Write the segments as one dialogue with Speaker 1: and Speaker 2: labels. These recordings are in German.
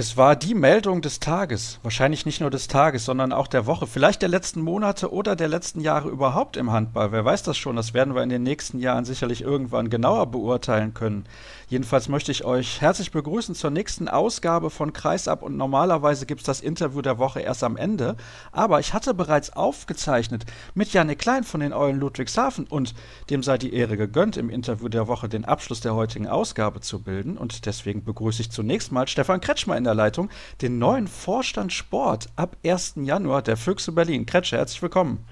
Speaker 1: Es war die Meldung des Tages, wahrscheinlich nicht nur des Tages, sondern auch der Woche, vielleicht der letzten Monate oder der letzten Jahre überhaupt im Handball. Wer weiß das schon, das werden wir in den nächsten Jahren sicherlich irgendwann genauer beurteilen können. Jedenfalls möchte ich euch herzlich begrüßen zur nächsten Ausgabe von Kreisab. Und normalerweise gibt es das Interview der Woche erst am Ende, aber ich hatte bereits aufgezeichnet mit Janik Klein von den Eulen Ludwigshafen und dem sei die Ehre gegönnt, im Interview der Woche den Abschluss der heutigen Ausgabe zu bilden. Und deswegen begrüße ich zunächst mal Stefan Kretschmer in der Leitung, den neuen Vorstand Sport ab 1. Januar der Füchse Berlin. Kretscher, herzlich willkommen.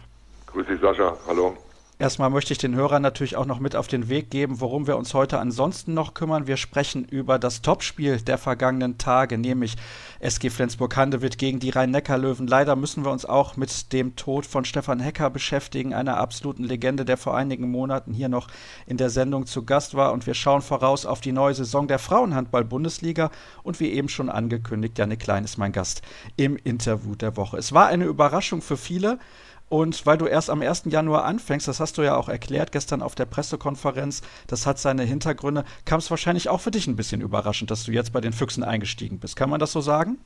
Speaker 2: Grüß dich, Sascha. Hallo.
Speaker 1: Erstmal möchte ich den Hörern natürlich auch noch mit auf den Weg geben, worum wir uns heute ansonsten noch kümmern. Wir sprechen über das Topspiel der vergangenen Tage, nämlich SG Flensburg-Handewitt gegen die Rhein-Neckar-Löwen. Leider müssen wir uns auch mit dem Tod von Stefan Hecker beschäftigen, einer absoluten Legende, der vor einigen Monaten hier noch in der Sendung zu Gast war. Und wir schauen voraus auf die neue Saison der Frauenhandball-Bundesliga. Und wie eben schon angekündigt, Janne Klein ist mein Gast im Interview der Woche. Es war eine Überraschung für viele. Und weil du erst am 1. Januar anfängst, das hast du ja auch erklärt gestern auf der Pressekonferenz, das hat seine Hintergründe, kam es wahrscheinlich auch für dich ein bisschen überraschend, dass du jetzt bei den Füchsen eingestiegen bist. Kann man das so sagen?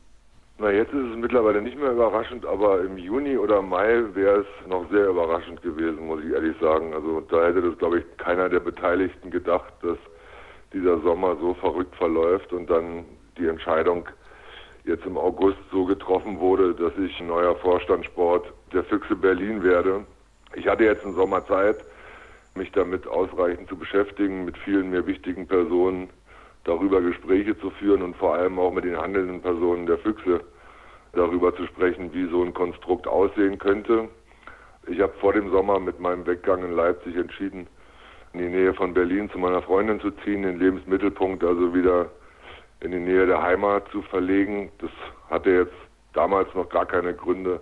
Speaker 2: Na, jetzt ist es mittlerweile nicht mehr überraschend, aber im Juni oder Mai wäre es noch sehr überraschend gewesen, muss ich ehrlich sagen. Also da hätte das, glaube ich, keiner der Beteiligten gedacht, dass dieser Sommer so verrückt verläuft und dann die Entscheidung jetzt im August so getroffen wurde, dass ich neuer Vorstand Sport der Füchse Berlin werde. Ich hatte jetzt einen Sommer Zeit, mich damit ausreichend zu beschäftigen, mit vielen mir wichtigen Personen darüber Gespräche zu führen und vor allem auch mit den handelnden Personen der Füchse darüber zu sprechen, wie so ein Konstrukt aussehen könnte. Ich habe vor dem Sommer mit meinem Weggang in Leipzig entschieden, in die Nähe von Berlin zu meiner Freundin zu ziehen, den Lebensmittelpunkt also wieder in die Nähe der Heimat zu verlegen. Das hatte jetzt damals noch gar keine Gründe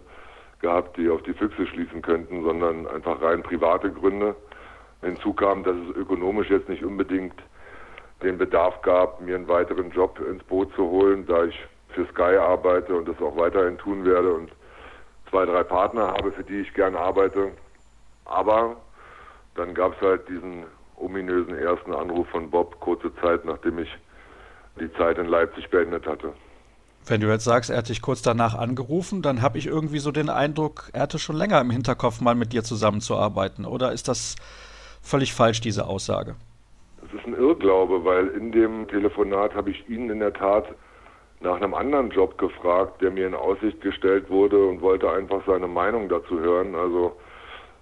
Speaker 2: gehabt, die auf die Füchse schließen könnten, sondern einfach rein private Gründe. Hinzu kam, dass es ökonomisch jetzt nicht unbedingt den Bedarf gab, mir einen weiteren Job ins Boot zu holen, da ich für Sky arbeite und das auch weiterhin tun werde und zwei, drei Partner habe, für die ich gern arbeite. Aber dann gab es halt diesen ominösen ersten Anruf von Bob kurze Zeit, nachdem ich die Zeit in Leipzig beendet hatte.
Speaker 1: Wenn du jetzt sagst, er hat dich kurz danach angerufen, dann habe ich irgendwie so den Eindruck, er hatte schon länger im Hinterkopf, mal mit dir zusammenzuarbeiten. Oder ist das völlig falsch, diese Aussage?
Speaker 2: Das ist ein Irrglaube, weil in dem Telefonat habe ich ihn in der Tat nach einem anderen Job gefragt, der mir in Aussicht gestellt wurde und wollte einfach seine Meinung dazu hören. Also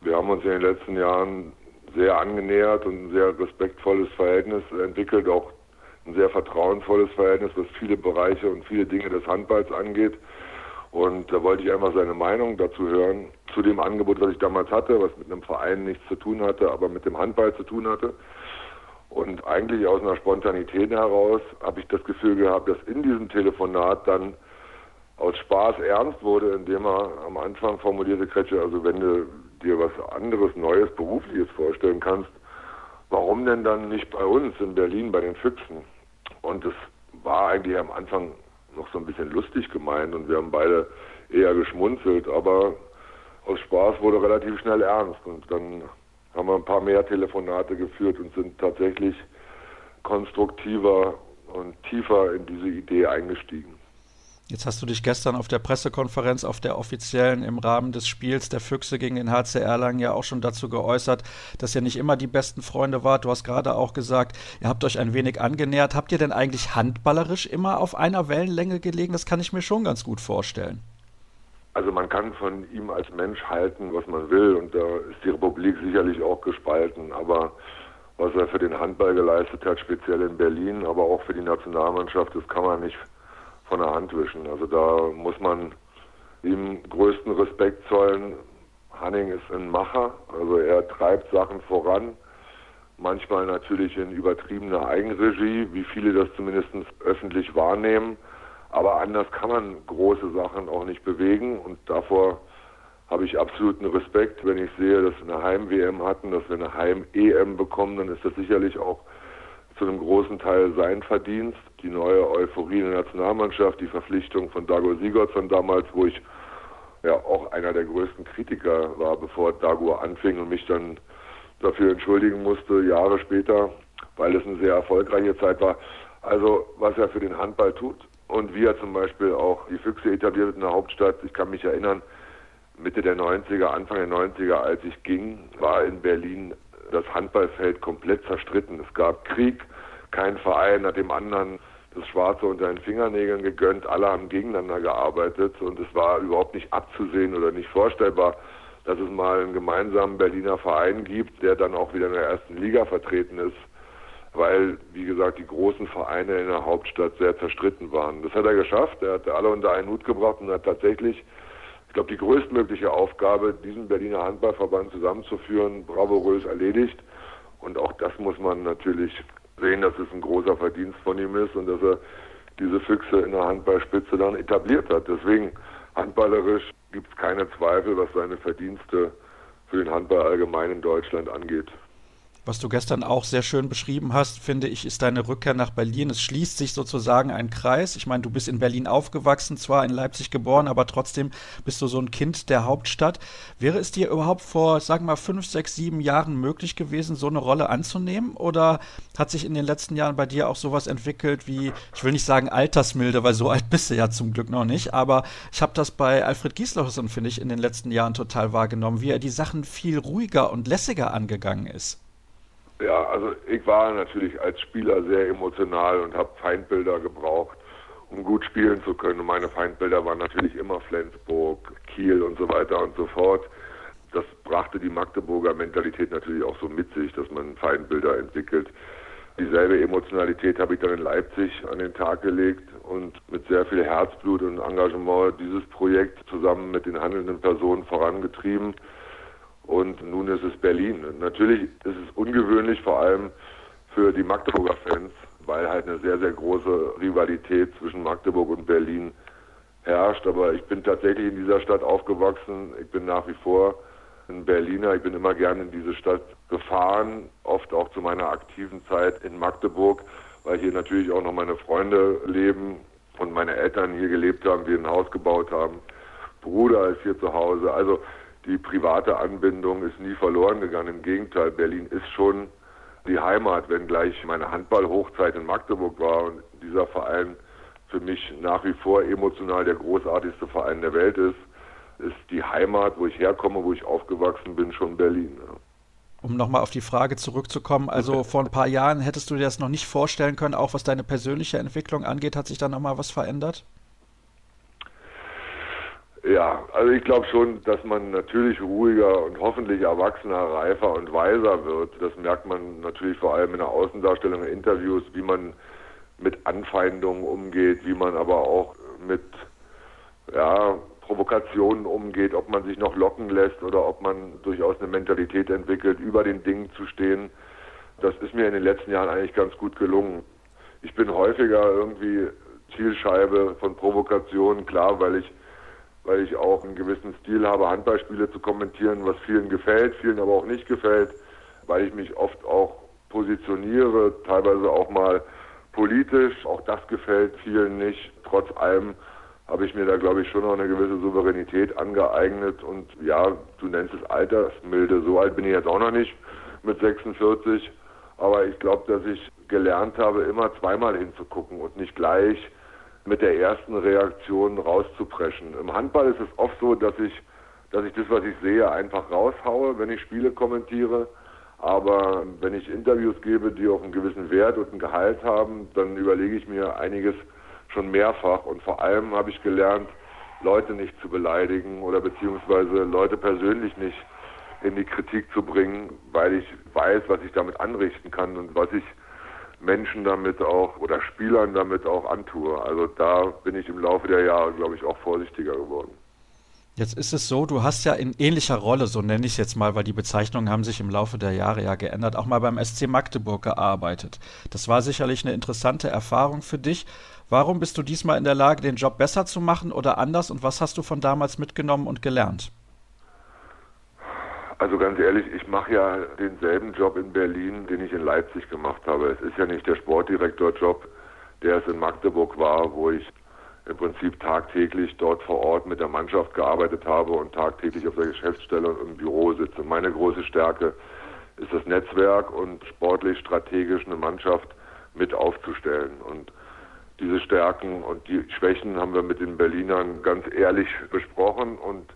Speaker 2: wir haben uns in den letzten Jahren sehr angenähert und ein sehr respektvolles Verhältnis entwickelt, auch ein sehr vertrauensvolles Verhältnis, was viele Bereiche und viele Dinge des Handballs angeht. Und da wollte ich einfach seine Meinung dazu hören, zu dem Angebot, was ich damals hatte, was mit einem Verein nichts zu tun hatte, aber mit dem Handball zu tun hatte. Und eigentlich aus einer Spontanität heraus habe ich das Gefühl gehabt, dass in diesem Telefonat dann aus Spaß ernst wurde, indem er am Anfang formulierte, Kretsche, also wenn du dir was anderes, Neues, Berufliches vorstellen kannst, warum denn dann nicht bei uns in Berlin bei den Füchsen? Und es war eigentlich am Anfang noch so ein bisschen lustig gemeint und wir haben beide eher geschmunzelt, aber aus Spaß wurde relativ schnell ernst und dann haben wir ein paar mehr Telefonate geführt und sind tatsächlich konstruktiver und tiefer in diese Idee eingestiegen.
Speaker 1: Jetzt hast du dich gestern auf der Pressekonferenz, auf der offiziellen im Rahmen des Spiels der Füchse gegen den HC Erlangen ja auch schon dazu geäußert, dass ihr nicht immer die besten Freunde wart. Du hast gerade auch gesagt, ihr habt euch ein wenig angenähert. Habt ihr denn eigentlich handballerisch immer auf einer Wellenlänge gelegen? Das kann ich mir schon ganz gut vorstellen.
Speaker 2: Also man kann von ihm als Mensch halten, was man will und da ist die Republik sicherlich auch gespalten, aber was er für den Handball geleistet hat, speziell in Berlin, aber auch für die Nationalmannschaft, das kann man nicht von der Hand wischen. Also da muss man ihm größten Respekt zollen. Hanning ist ein Macher, also er treibt Sachen voran. Manchmal natürlich in übertriebener Eigenregie, wie viele das zumindest öffentlich wahrnehmen. Aber anders kann man große Sachen auch nicht bewegen und davor habe ich absoluten Respekt, wenn ich sehe, dass wir eine Heim-WM hatten, dass wir eine Heim-EM bekommen, dann ist das sicherlich auch zu einem großen Teil sein Verdienst. Die neue Euphorie in der Nationalmannschaft, die Verpflichtung von Dago Sigurdsson damals, wo ich ja auch einer der größten Kritiker war, bevor Dago anfing und mich dann dafür entschuldigen musste, Jahre später, weil es eine sehr erfolgreiche Zeit war. Also was er für den Handball tut, und wie er zum Beispiel auch die Füchse etabliert in der Hauptstadt. Ich kann mich erinnern, Mitte der 90er, Anfang der 90er, als ich ging, war in Berlin das Handballfeld komplett zerstritten. Es gab Krieg, kein Verein hat dem anderen das Schwarze unter den Fingernägeln gegönnt, alle haben gegeneinander gearbeitet und es war überhaupt nicht abzusehen oder nicht vorstellbar, dass es mal einen gemeinsamen Berliner Verein gibt, der dann auch wieder in der ersten Liga vertreten ist, weil, wie gesagt, die großen Vereine in der Hauptstadt sehr zerstritten waren. Das hat er geschafft, er hat alle unter einen Hut gebracht und hat tatsächlich, ich glaube, die größtmögliche Aufgabe, diesen Berliner Handballverband zusammenzuführen, bravourös erledigt. Und auch das muss man natürlich sehen, dass es ein großer Verdienst von ihm ist und dass er diese Füchse in der Handballspitze dann etabliert hat. Deswegen handballerisch gibt es keine Zweifel, was seine Verdienste für den Handball allgemein in Deutschland angeht.
Speaker 1: Was du gestern auch sehr schön beschrieben hast, finde ich, ist deine Rückkehr nach Berlin. Es schließt sich sozusagen ein Kreis. Ich meine, du bist in Berlin aufgewachsen, zwar in Leipzig geboren, aber trotzdem bist du so ein Kind der Hauptstadt. Wäre es dir überhaupt vor, sagen wir mal, fünf, sechs, sieben Jahren möglich gewesen, so eine Rolle anzunehmen? Oder hat sich in den letzten Jahren bei dir auch sowas entwickelt wie, ich will nicht sagen Altersmilde, weil so alt bist du ja zum Glück noch nicht, aber ich habe das bei Alfred Gislason, finde ich, in den letzten Jahren total wahrgenommen, wie er die Sachen viel ruhiger und lässiger angegangen ist.
Speaker 2: Ja, also ich war natürlich als Spieler sehr emotional und habe Feindbilder gebraucht, um gut spielen zu können. Und meine Feindbilder waren natürlich immer Flensburg, Kiel und so weiter und so fort. Das brachte die Magdeburger Mentalität natürlich auch so mit sich, dass man Feindbilder entwickelt. Dieselbe Emotionalität habe ich dann in Leipzig an den Tag gelegt und mit sehr viel Herzblut und Engagement dieses Projekt zusammen mit den handelnden Personen vorangetrieben und nun ist es Berlin. Natürlich ist es ungewöhnlich, vor allem für die Magdeburger Fans, weil halt eine sehr, sehr große Rivalität zwischen Magdeburg und Berlin herrscht. Aber ich bin tatsächlich in dieser Stadt aufgewachsen. Ich bin nach wie vor ein Berliner. Ich bin immer gerne in diese Stadt gefahren, oft auch zu meiner aktiven Zeit in Magdeburg, weil hier natürlich auch noch meine Freunde leben und meine Eltern hier gelebt haben, wir ein Haus gebaut haben. Bruder ist hier zu Hause. Also die private Anbindung ist nie verloren gegangen. Im Gegenteil, Berlin ist schon die Heimat, wenngleich meine Handballhochzeit in Magdeburg war und dieser Verein für mich nach wie vor emotional der großartigste Verein der Welt ist, ist die Heimat, wo ich herkomme, wo ich aufgewachsen bin, schon Berlin. Ja.
Speaker 1: Um nochmal auf die Frage zurückzukommen, also vor ein paar Jahren hättest du dir das noch nicht vorstellen können, auch was deine persönliche Entwicklung angeht, hat sich da nochmal was verändert?
Speaker 2: Ja, also ich glaube schon, dass man natürlich ruhiger und hoffentlich erwachsener, reifer und weiser wird. Das merkt man natürlich vor allem in der Außendarstellung, in Interviews, wie man mit Anfeindungen umgeht, wie man aber auch mit ja, Provokationen umgeht, ob man sich noch locken lässt oder ob man durchaus eine Mentalität entwickelt, über den Dingen zu stehen. Das ist mir in den letzten Jahren eigentlich ganz gut gelungen. Ich bin häufiger irgendwie Zielscheibe von Provokationen, klar, weil ich weil ich auch einen gewissen Stil habe, Handballspiele zu kommentieren, was vielen gefällt, vielen aber auch nicht gefällt, weil ich mich oft auch positioniere, teilweise auch mal politisch. Auch das gefällt vielen nicht. Trotz allem habe ich mir da, glaube ich, schon noch eine gewisse Souveränität angeeignet. Und ja, du nennst es Altersmilde. So alt bin ich jetzt auch noch nicht mit 46. Aber ich glaube, dass ich gelernt habe, immer zweimal hinzugucken und nicht gleich mit der ersten Reaktion rauszupreschen. Im Handball ist es oft so, dass ich, dass ich das, was ich sehe, einfach raushaue, wenn ich Spiele kommentiere. Aber wenn ich Interviews gebe, die auch einen gewissen Wert und einen Gehalt haben, dann überlege ich mir einiges schon mehrfach. Und vor allem habe ich gelernt, Leute nicht zu beleidigen oder beziehungsweise Leute persönlich nicht in die Kritik zu bringen, weil ich weiß, was ich damit anrichten kann und was ich Menschen damit auch oder Spielern damit auch antue. Also da bin ich im Laufe der Jahre, glaube ich, auch vorsichtiger geworden.
Speaker 1: Jetzt ist es so, du hast ja in ähnlicher Rolle, so nenne ich es jetzt mal, weil die Bezeichnungen haben sich im Laufe der Jahre ja geändert, auch mal beim SC Magdeburg gearbeitet. Das war sicherlich eine interessante Erfahrung für dich. Warum bist du diesmal in der Lage, den Job besser zu machen oder anders und was hast du von damals mitgenommen und gelernt?
Speaker 2: Also ganz ehrlich, ich mache ja denselben Job in Berlin, den ich in Leipzig gemacht habe. Es ist ja nicht der Sportdirektorjob, der es in Magdeburg war, wo ich im Prinzip tagtäglich dort vor Ort mit der Mannschaft gearbeitet habe und tagtäglich auf der Geschäftsstelle und im Büro sitze. Meine große Stärke ist das Netzwerk und sportlich strategisch eine Mannschaft mit aufzustellen. Und diese Stärken und die Schwächen haben wir mit den Berlinern ganz ehrlich besprochen und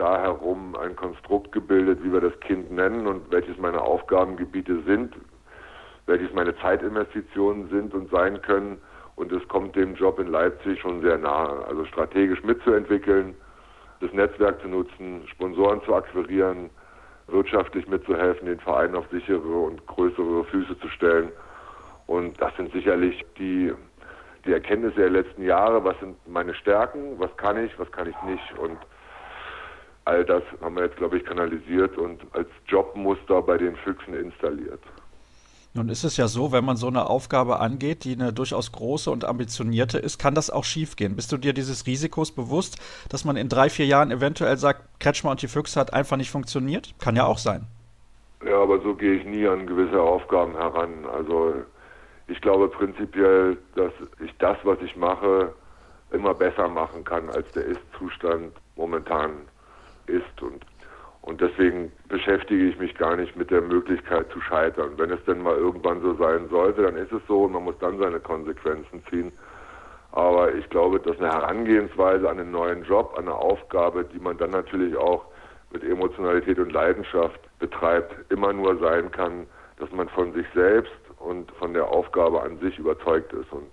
Speaker 2: da herum ein Konstrukt gebildet, wie wir das Kind nennen und welches meine Aufgabengebiete sind, welches meine Zeitinvestitionen sind und sein können. Und es kommt dem Job in Leipzig schon sehr nahe. Also strategisch mitzuentwickeln, das Netzwerk zu nutzen, Sponsoren zu akquirieren, wirtschaftlich mitzuhelfen, den Verein auf sichere und größere Füße zu stellen. Und das sind sicherlich die, die Erkenntnisse der letzten Jahre. Was sind meine Stärken? Was kann ich? Was kann ich nicht? Und all das haben wir jetzt, glaube ich, kanalisiert und als Jobmuster bei den Füchsen installiert.
Speaker 1: Nun ist es ja so, wenn man so eine Aufgabe angeht, die eine durchaus große und ambitionierte ist, kann das auch schiefgehen. Bist du dir dieses Risikos bewusst, dass man in drei, vier Jahren eventuell sagt, Kretschmer und die Füchse hat einfach nicht funktioniert? Kann ja auch sein.
Speaker 2: Ja, aber so gehe ich nie an gewisse Aufgaben heran. Also ich glaube prinzipiell, dass ich das, was ich mache, immer besser machen kann, als der Ist-Zustand momentan ist. Und und deswegen beschäftige ich mich gar nicht mit der Möglichkeit zu scheitern. Wenn es denn mal irgendwann so sein sollte, dann ist es so und man muss dann seine Konsequenzen ziehen. Aber ich glaube, dass eine Herangehensweise an einen neuen Job, an eine Aufgabe, die man dann natürlich auch mit Emotionalität und Leidenschaft betreibt, immer nur sein kann, dass man von sich selbst und von der Aufgabe an sich überzeugt ist. Und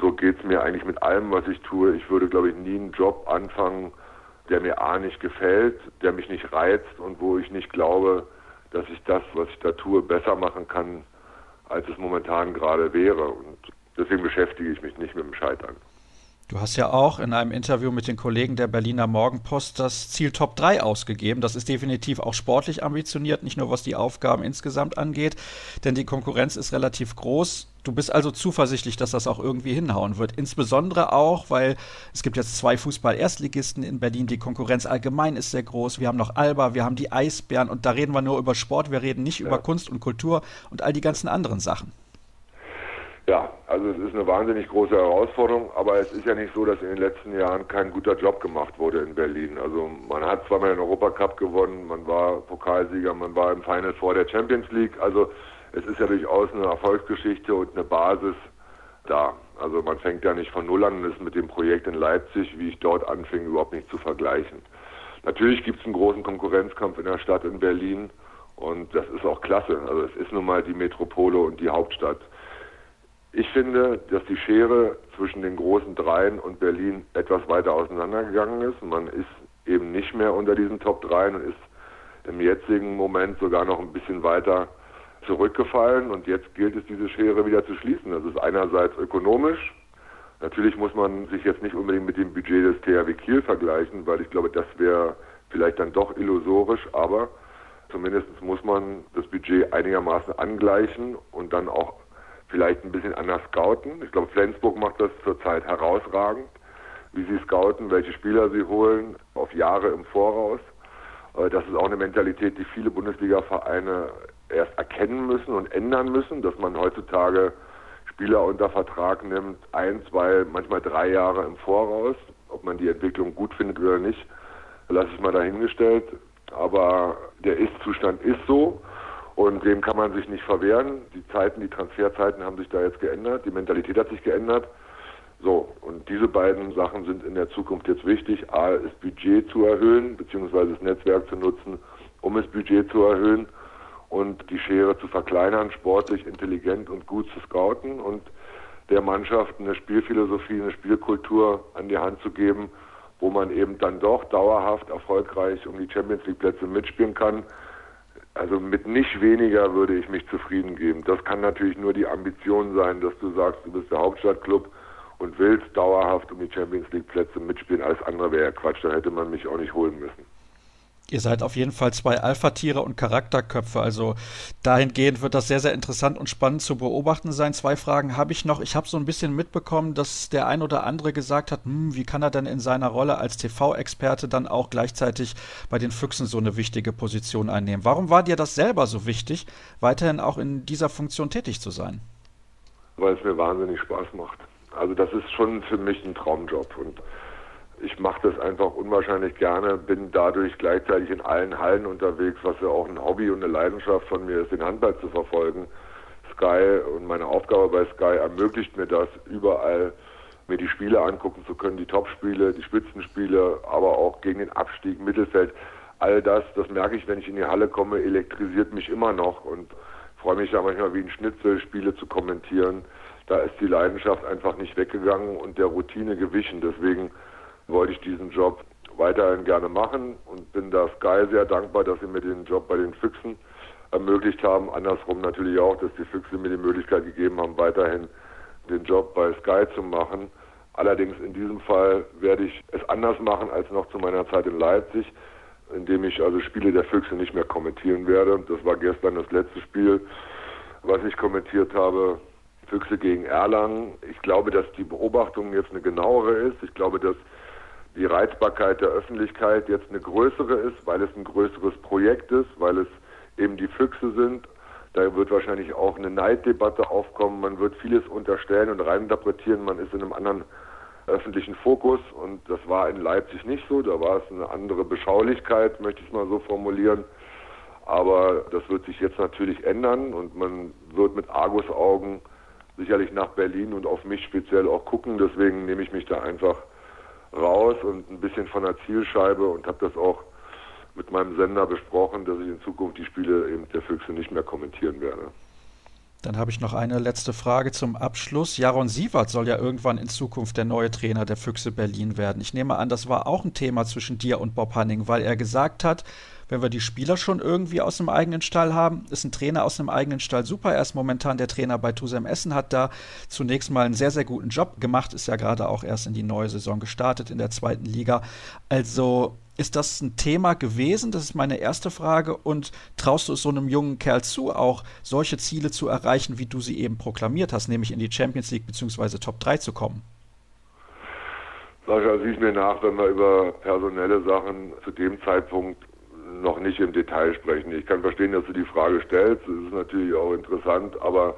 Speaker 2: so geht es mir eigentlich mit allem, was ich tue. Ich würde, glaube ich, nie einen Job anfangen, der mir A nicht gefällt, der mich nicht reizt und wo ich nicht glaube, dass ich das, was ich da tue, besser machen kann, als es momentan gerade wäre. Und deswegen beschäftige ich mich nicht mit dem Scheitern.
Speaker 1: Du hast ja auch in einem Interview mit den Kollegen der Berliner Morgenpost das Ziel Top 3 ausgegeben. Das ist definitiv auch sportlich ambitioniert, nicht nur was die Aufgaben insgesamt angeht, denn die Konkurrenz ist relativ groß. Du bist also zuversichtlich, dass das auch irgendwie hinhauen wird. Insbesondere auch, weil es gibt jetzt zwei Fußball-Erstligisten in Berlin. Die Konkurrenz allgemein ist sehr groß. Wir haben noch Alba, wir haben die Eisbären und da reden wir nur über Sport. Wir reden nicht ja. über Kunst und Kultur und all die ganzen anderen Sachen.
Speaker 2: Ja, also es ist eine wahnsinnig große Herausforderung, aber es ist ja nicht so, dass in den letzten Jahren kein guter Job gemacht wurde in Berlin. Also man hat zweimal den Europacup gewonnen, man war Pokalsieger, man war im Final vor der Champions League. Also es ist ja durchaus eine Erfolgsgeschichte und eine Basis da. Also man fängt ja nicht von Null an und ist mit dem Projekt in Leipzig, wie ich dort anfing, überhaupt nicht zu vergleichen. Natürlich gibt es einen großen Konkurrenzkampf in der Stadt in Berlin und das ist auch klasse. Also es ist nun mal die Metropole und die Hauptstadt. Ich finde, dass die Schere zwischen den großen Dreien und Berlin etwas weiter auseinandergegangen ist. Man ist eben nicht mehr unter diesen Top Dreien und ist im jetzigen Moment sogar noch ein bisschen weiter zurückgefallen und jetzt gilt es, diese Schere wieder zu schließen. Das ist einerseits ökonomisch. Natürlich muss man sich jetzt nicht unbedingt mit dem Budget des THW Kiel vergleichen, weil ich glaube, das wäre vielleicht dann doch illusorisch, aber zumindest muss man das Budget einigermaßen angleichen und dann auch vielleicht ein bisschen anders scouten. Ich glaube, Flensburg macht das zurzeit herausragend, wie sie scouten, welche Spieler sie holen, auf Jahre im Voraus. Äh, das ist auch eine Mentalität, die viele Bundesliga-Vereine erst erkennen müssen und ändern müssen, dass man heutzutage Spieler unter Vertrag nimmt, ein, zwei, manchmal drei Jahre im Voraus. Ob man die Entwicklung gut findet oder nicht, lasse ich mal dahingestellt. Aber der Ist-Zustand ist so. Und dem kann man sich nicht verwehren. Die Zeiten, die Transferzeiten haben sich da jetzt geändert, die Mentalität hat sich geändert. So, und diese beiden Sachen sind in der Zukunft jetzt wichtig. A, das Budget zu erhöhen, beziehungsweise das Netzwerk zu nutzen, um das Budget zu erhöhen und die Schere zu verkleinern, sportlich, intelligent und gut zu scouten und der Mannschaft eine Spielphilosophie, eine Spielkultur an die Hand zu geben, wo man eben dann doch dauerhaft erfolgreich um die Champions League Plätze mitspielen kann. Also mit nicht weniger würde ich mich zufrieden geben. Das kann natürlich nur die Ambition sein, dass du sagst, du bist der Hauptstadtclub und willst dauerhaft um die Champions League Plätze mitspielen. Alles andere wäre ja Quatsch, dann hätte man mich auch nicht holen müssen.
Speaker 1: Ihr seid auf jeden Fall zwei Alpha-Tiere und Charakterköpfe. Also dahingehend wird das sehr, sehr interessant und spannend zu beobachten sein. Zwei Fragen habe ich noch. Ich habe so ein bisschen mitbekommen, dass der ein oder andere gesagt hat, hm, wie kann er denn in seiner Rolle als TV-Experte dann auch gleichzeitig bei den Füchsen so eine wichtige Position einnehmen? Warum war dir das selber so wichtig, weiterhin auch in dieser Funktion tätig zu sein?
Speaker 2: Weil es mir wahnsinnig Spaß macht. Also das ist schon für mich ein Traumjob und ich mache das einfach unwahrscheinlich gerne, bin dadurch gleichzeitig in allen Hallen unterwegs, was ja auch ein Hobby und eine Leidenschaft von mir ist, den Handball zu verfolgen. Sky und meine Aufgabe bei Sky ermöglicht mir das, überall mir die Spiele angucken zu können, die Topspiele, die Spitzenspiele, aber auch gegen den Abstieg, Mittelfeld. All das, das merke ich, wenn ich in die Halle komme, elektrisiert mich immer noch und freue mich da manchmal wie ein Schnitzel, Spiele zu kommentieren. Da ist die Leidenschaft einfach nicht weggegangen und der Routine gewichen. Deswegen wollte ich diesen Job weiterhin gerne machen und bin da Sky sehr dankbar, dass sie mir den Job bei den Füchsen ermöglicht haben. Andersrum natürlich auch, dass die Füchse mir die Möglichkeit gegeben haben, weiterhin den Job bei Sky zu machen. Allerdings in diesem Fall werde ich es anders machen als noch zu meiner Zeit in Leipzig, indem ich also Spiele der Füchse nicht mehr kommentieren werde. Das war gestern das letzte Spiel, was ich kommentiert habe. Füchse gegen Erlangen. Ich glaube, dass die Beobachtung jetzt eine genauere ist. Ich glaube, dass die Reizbarkeit der Öffentlichkeit jetzt eine größere ist, weil es ein größeres Projekt ist, weil es eben die Füchse sind. Da wird wahrscheinlich auch eine Neiddebatte aufkommen. Man wird vieles unterstellen und reininterpretieren. Man ist in einem anderen öffentlichen Fokus und das war in Leipzig nicht so. Da war es eine andere Beschaulichkeit, möchte ich es mal so formulieren. Aber das wird sich jetzt natürlich ändern und man wird mit Argusaugen sicherlich nach Berlin und auf mich speziell auch gucken. Deswegen nehme ich mich da einfach raus und ein bisschen von der Zielscheibe und habe das auch mit meinem Sender besprochen, dass ich in Zukunft die Spiele eben der Füchse nicht mehr kommentieren werde.
Speaker 1: Dann habe ich noch eine letzte Frage zum Abschluss. Jaron Sievert soll ja irgendwann in Zukunft der neue Trainer der Füchse Berlin werden. Ich nehme an, das war auch ein Thema zwischen dir und Bob Hanning, weil er gesagt hat, wenn wir die Spieler schon irgendwie aus einem eigenen Stall haben, ist ein Trainer aus einem eigenen Stall super. Er ist momentan der Trainer bei Tusem Essen, hat da zunächst mal einen sehr, sehr guten Job gemacht, ist ja gerade auch erst in die neue Saison gestartet in der zweiten Liga. Also ist das ein Thema gewesen? Das ist meine erste Frage. Und traust du es so einem jungen Kerl zu, auch solche Ziele zu erreichen, wie du sie eben proklamiert hast, nämlich in die Champions League bzw. Top 3 zu kommen?
Speaker 2: Sascha, sieh mir nach, wenn wir über personelle Sachen zu dem Zeitpunkt noch nicht im Detail sprechen. Ich kann verstehen, dass du die Frage stellst. Das ist natürlich auch interessant, aber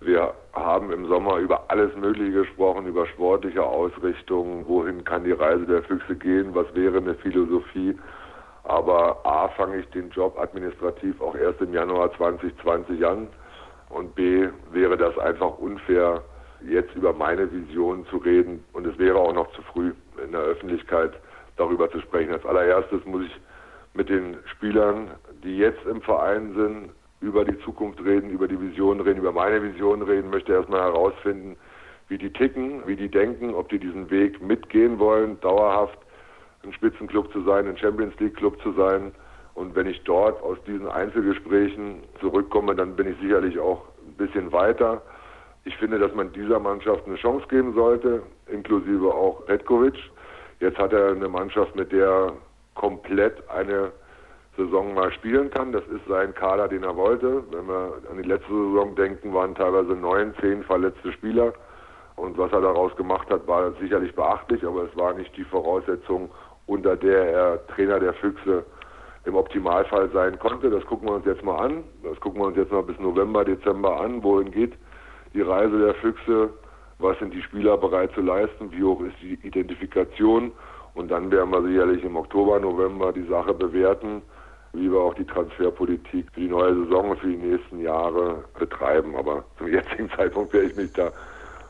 Speaker 2: wir haben im Sommer über alles Mögliche gesprochen, über sportliche Ausrichtung, wohin kann die Reise der Füchse gehen, was wäre eine Philosophie. Aber A, fange ich den Job administrativ auch erst im Januar 2020 an und B, wäre das einfach unfair, jetzt über meine Vision zu reden und es wäre auch noch zu früh in der Öffentlichkeit darüber zu sprechen. Als allererstes muss ich mit den Spielern, die jetzt im Verein sind, über die Zukunft reden, über die Vision reden, über meine Vision reden, möchte erstmal herausfinden, wie die ticken, wie die denken, ob die diesen Weg mitgehen wollen, dauerhaft ein Spitzenclub zu sein, ein Champions League Club zu sein. Und wenn ich dort aus diesen Einzelgesprächen zurückkomme, dann bin ich sicherlich auch ein bisschen weiter. Ich finde, dass man dieser Mannschaft eine Chance geben sollte, inklusive auch Petkovic. Jetzt hat er eine Mannschaft, mit der komplett eine Saison mal spielen kann. Das ist sein Kader, den er wollte. Wenn wir an die letzte Saison denken, waren teilweise neun, zehn verletzte Spieler. Und was er daraus gemacht hat, war sicherlich beachtlich, aber es war nicht die Voraussetzung, unter der er Trainer der Füchse im Optimalfall sein konnte. Das gucken wir uns jetzt mal an. Das gucken wir uns jetzt mal bis November, Dezember an. Wohin geht die Reise der Füchse? Was sind die Spieler bereit zu leisten? Wie hoch ist die Identifikation? Und dann werden wir sicherlich im Oktober, November die Sache bewerten wie wir auch die Transferpolitik für die neue Saison und für die nächsten Jahre betreiben. Aber zum jetzigen Zeitpunkt werde ich mich da,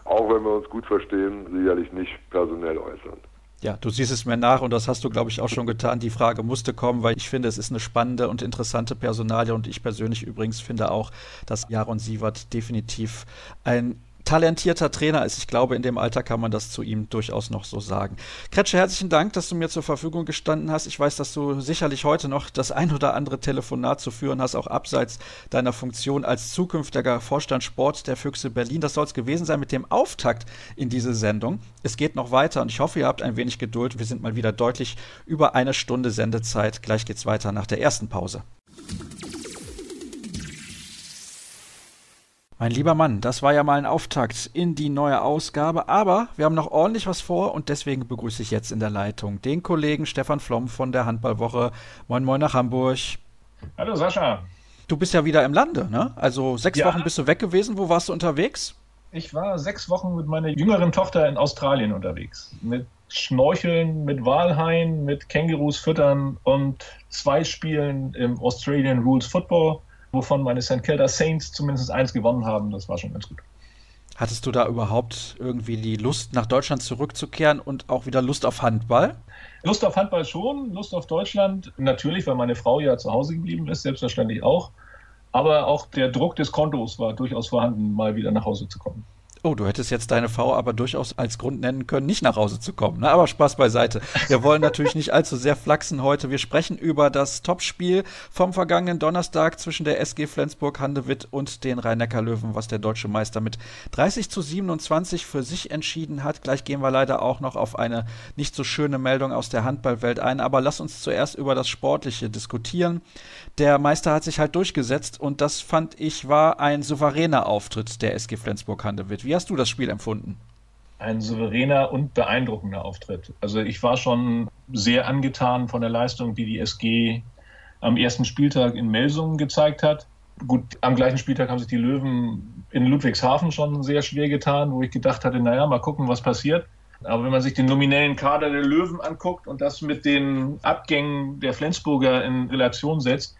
Speaker 2: auch wenn wir uns gut verstehen, sicherlich nicht personell äußern.
Speaker 1: Ja, du siehst es mir nach und das hast du, glaube ich, auch schon getan. Die Frage musste kommen, weil ich finde, es ist eine spannende und interessante Personalie und ich persönlich übrigens finde auch, dass Jaron Sievert definitiv ein talentierter Trainer ist. Ich glaube, in dem Alter kann man das zu ihm durchaus noch so sagen. Kretsche, herzlichen Dank, dass du mir zur Verfügung gestanden hast. Ich weiß, dass du sicherlich heute noch das ein oder andere Telefonat zu führen hast, auch abseits deiner Funktion als zukünftiger Vorstand Sport der Füchse Berlin. Das soll es gewesen sein mit dem Auftakt in diese Sendung. Es geht noch weiter und ich hoffe, ihr habt ein wenig Geduld. Wir sind mal wieder deutlich über eine Stunde Sendezeit. Gleich geht's weiter nach der ersten Pause. Mein lieber Mann, das war ja mal ein Auftakt in die neue Ausgabe, aber wir haben noch ordentlich was vor und deswegen begrüße ich jetzt in der Leitung den Kollegen Stefan Flom von der Handballwoche. Moin Moin nach Hamburg.
Speaker 3: Hallo Sascha.
Speaker 1: Du bist ja wieder im Lande, ne? Also sechs ja. Wochen bist du weg gewesen. Wo warst du unterwegs?
Speaker 3: Ich war sechs Wochen mit meiner jüngeren Tochter in Australien unterwegs. Mit Schnorcheln, mit Walhaien, mit Kängurus füttern und zwei Spielen im Australian Rules Football wovon meine St. Kilda Saints zumindest eins gewonnen haben. Das war schon ganz gut.
Speaker 1: Hattest du da überhaupt irgendwie die Lust, nach Deutschland zurückzukehren und auch wieder Lust auf Handball?
Speaker 3: Lust auf Handball schon, Lust auf Deutschland natürlich, weil meine Frau ja zu Hause geblieben ist, selbstverständlich auch. Aber auch der Druck des Kontos war durchaus vorhanden, mal wieder nach Hause zu kommen.
Speaker 1: Oh, du hättest jetzt deine Frau aber durchaus als Grund nennen können, nicht nach Hause zu kommen. Ne? Aber Spaß beiseite. Wir wollen natürlich nicht allzu sehr flachsen heute. Wir sprechen über das Topspiel vom vergangenen Donnerstag zwischen der SG Flensburg-Handewitt und den Rhein-Neckar-Löwen, was der deutsche Meister mit 30 zu 27 für sich entschieden hat. Gleich gehen wir leider auch noch auf eine nicht so schöne Meldung aus der Handballwelt ein. Aber lass uns zuerst über das Sportliche diskutieren. Der Meister hat sich halt durchgesetzt und das fand ich war ein souveräner Auftritt der SG Flensburg-Handewitt. Wie hast du das Spiel empfunden?
Speaker 3: Ein souveräner und beeindruckender Auftritt. Also ich war schon sehr angetan von der Leistung, die die SG am ersten Spieltag in Melsungen gezeigt hat. Gut, am gleichen Spieltag haben sich die Löwen in Ludwigshafen schon sehr schwer getan, wo ich gedacht hatte, naja, mal gucken, was passiert. Aber wenn man sich den nominellen Kader der Löwen anguckt und das mit den Abgängen der Flensburger in Relation setzt,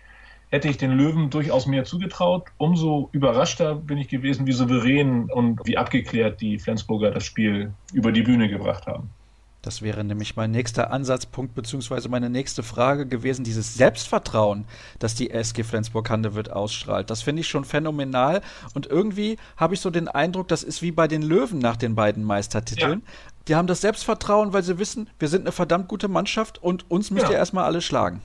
Speaker 3: hätte ich den Löwen durchaus mehr zugetraut. Umso überraschter bin ich gewesen, wie souverän und wie abgeklärt die Flensburger das Spiel über die Bühne gebracht haben.
Speaker 1: Das wäre nämlich mein nächster Ansatzpunkt beziehungsweise meine nächste Frage gewesen, dieses Selbstvertrauen, das die SG Flensburg-Handewitt ausstrahlt. Das finde ich schon phänomenal und irgendwie habe ich so den Eindruck, das ist wie bei den Löwen nach den beiden Meistertiteln. Ja. Die haben das Selbstvertrauen, weil sie wissen, wir sind eine verdammt gute Mannschaft und uns müsst ja. ihr erstmal alle schlagen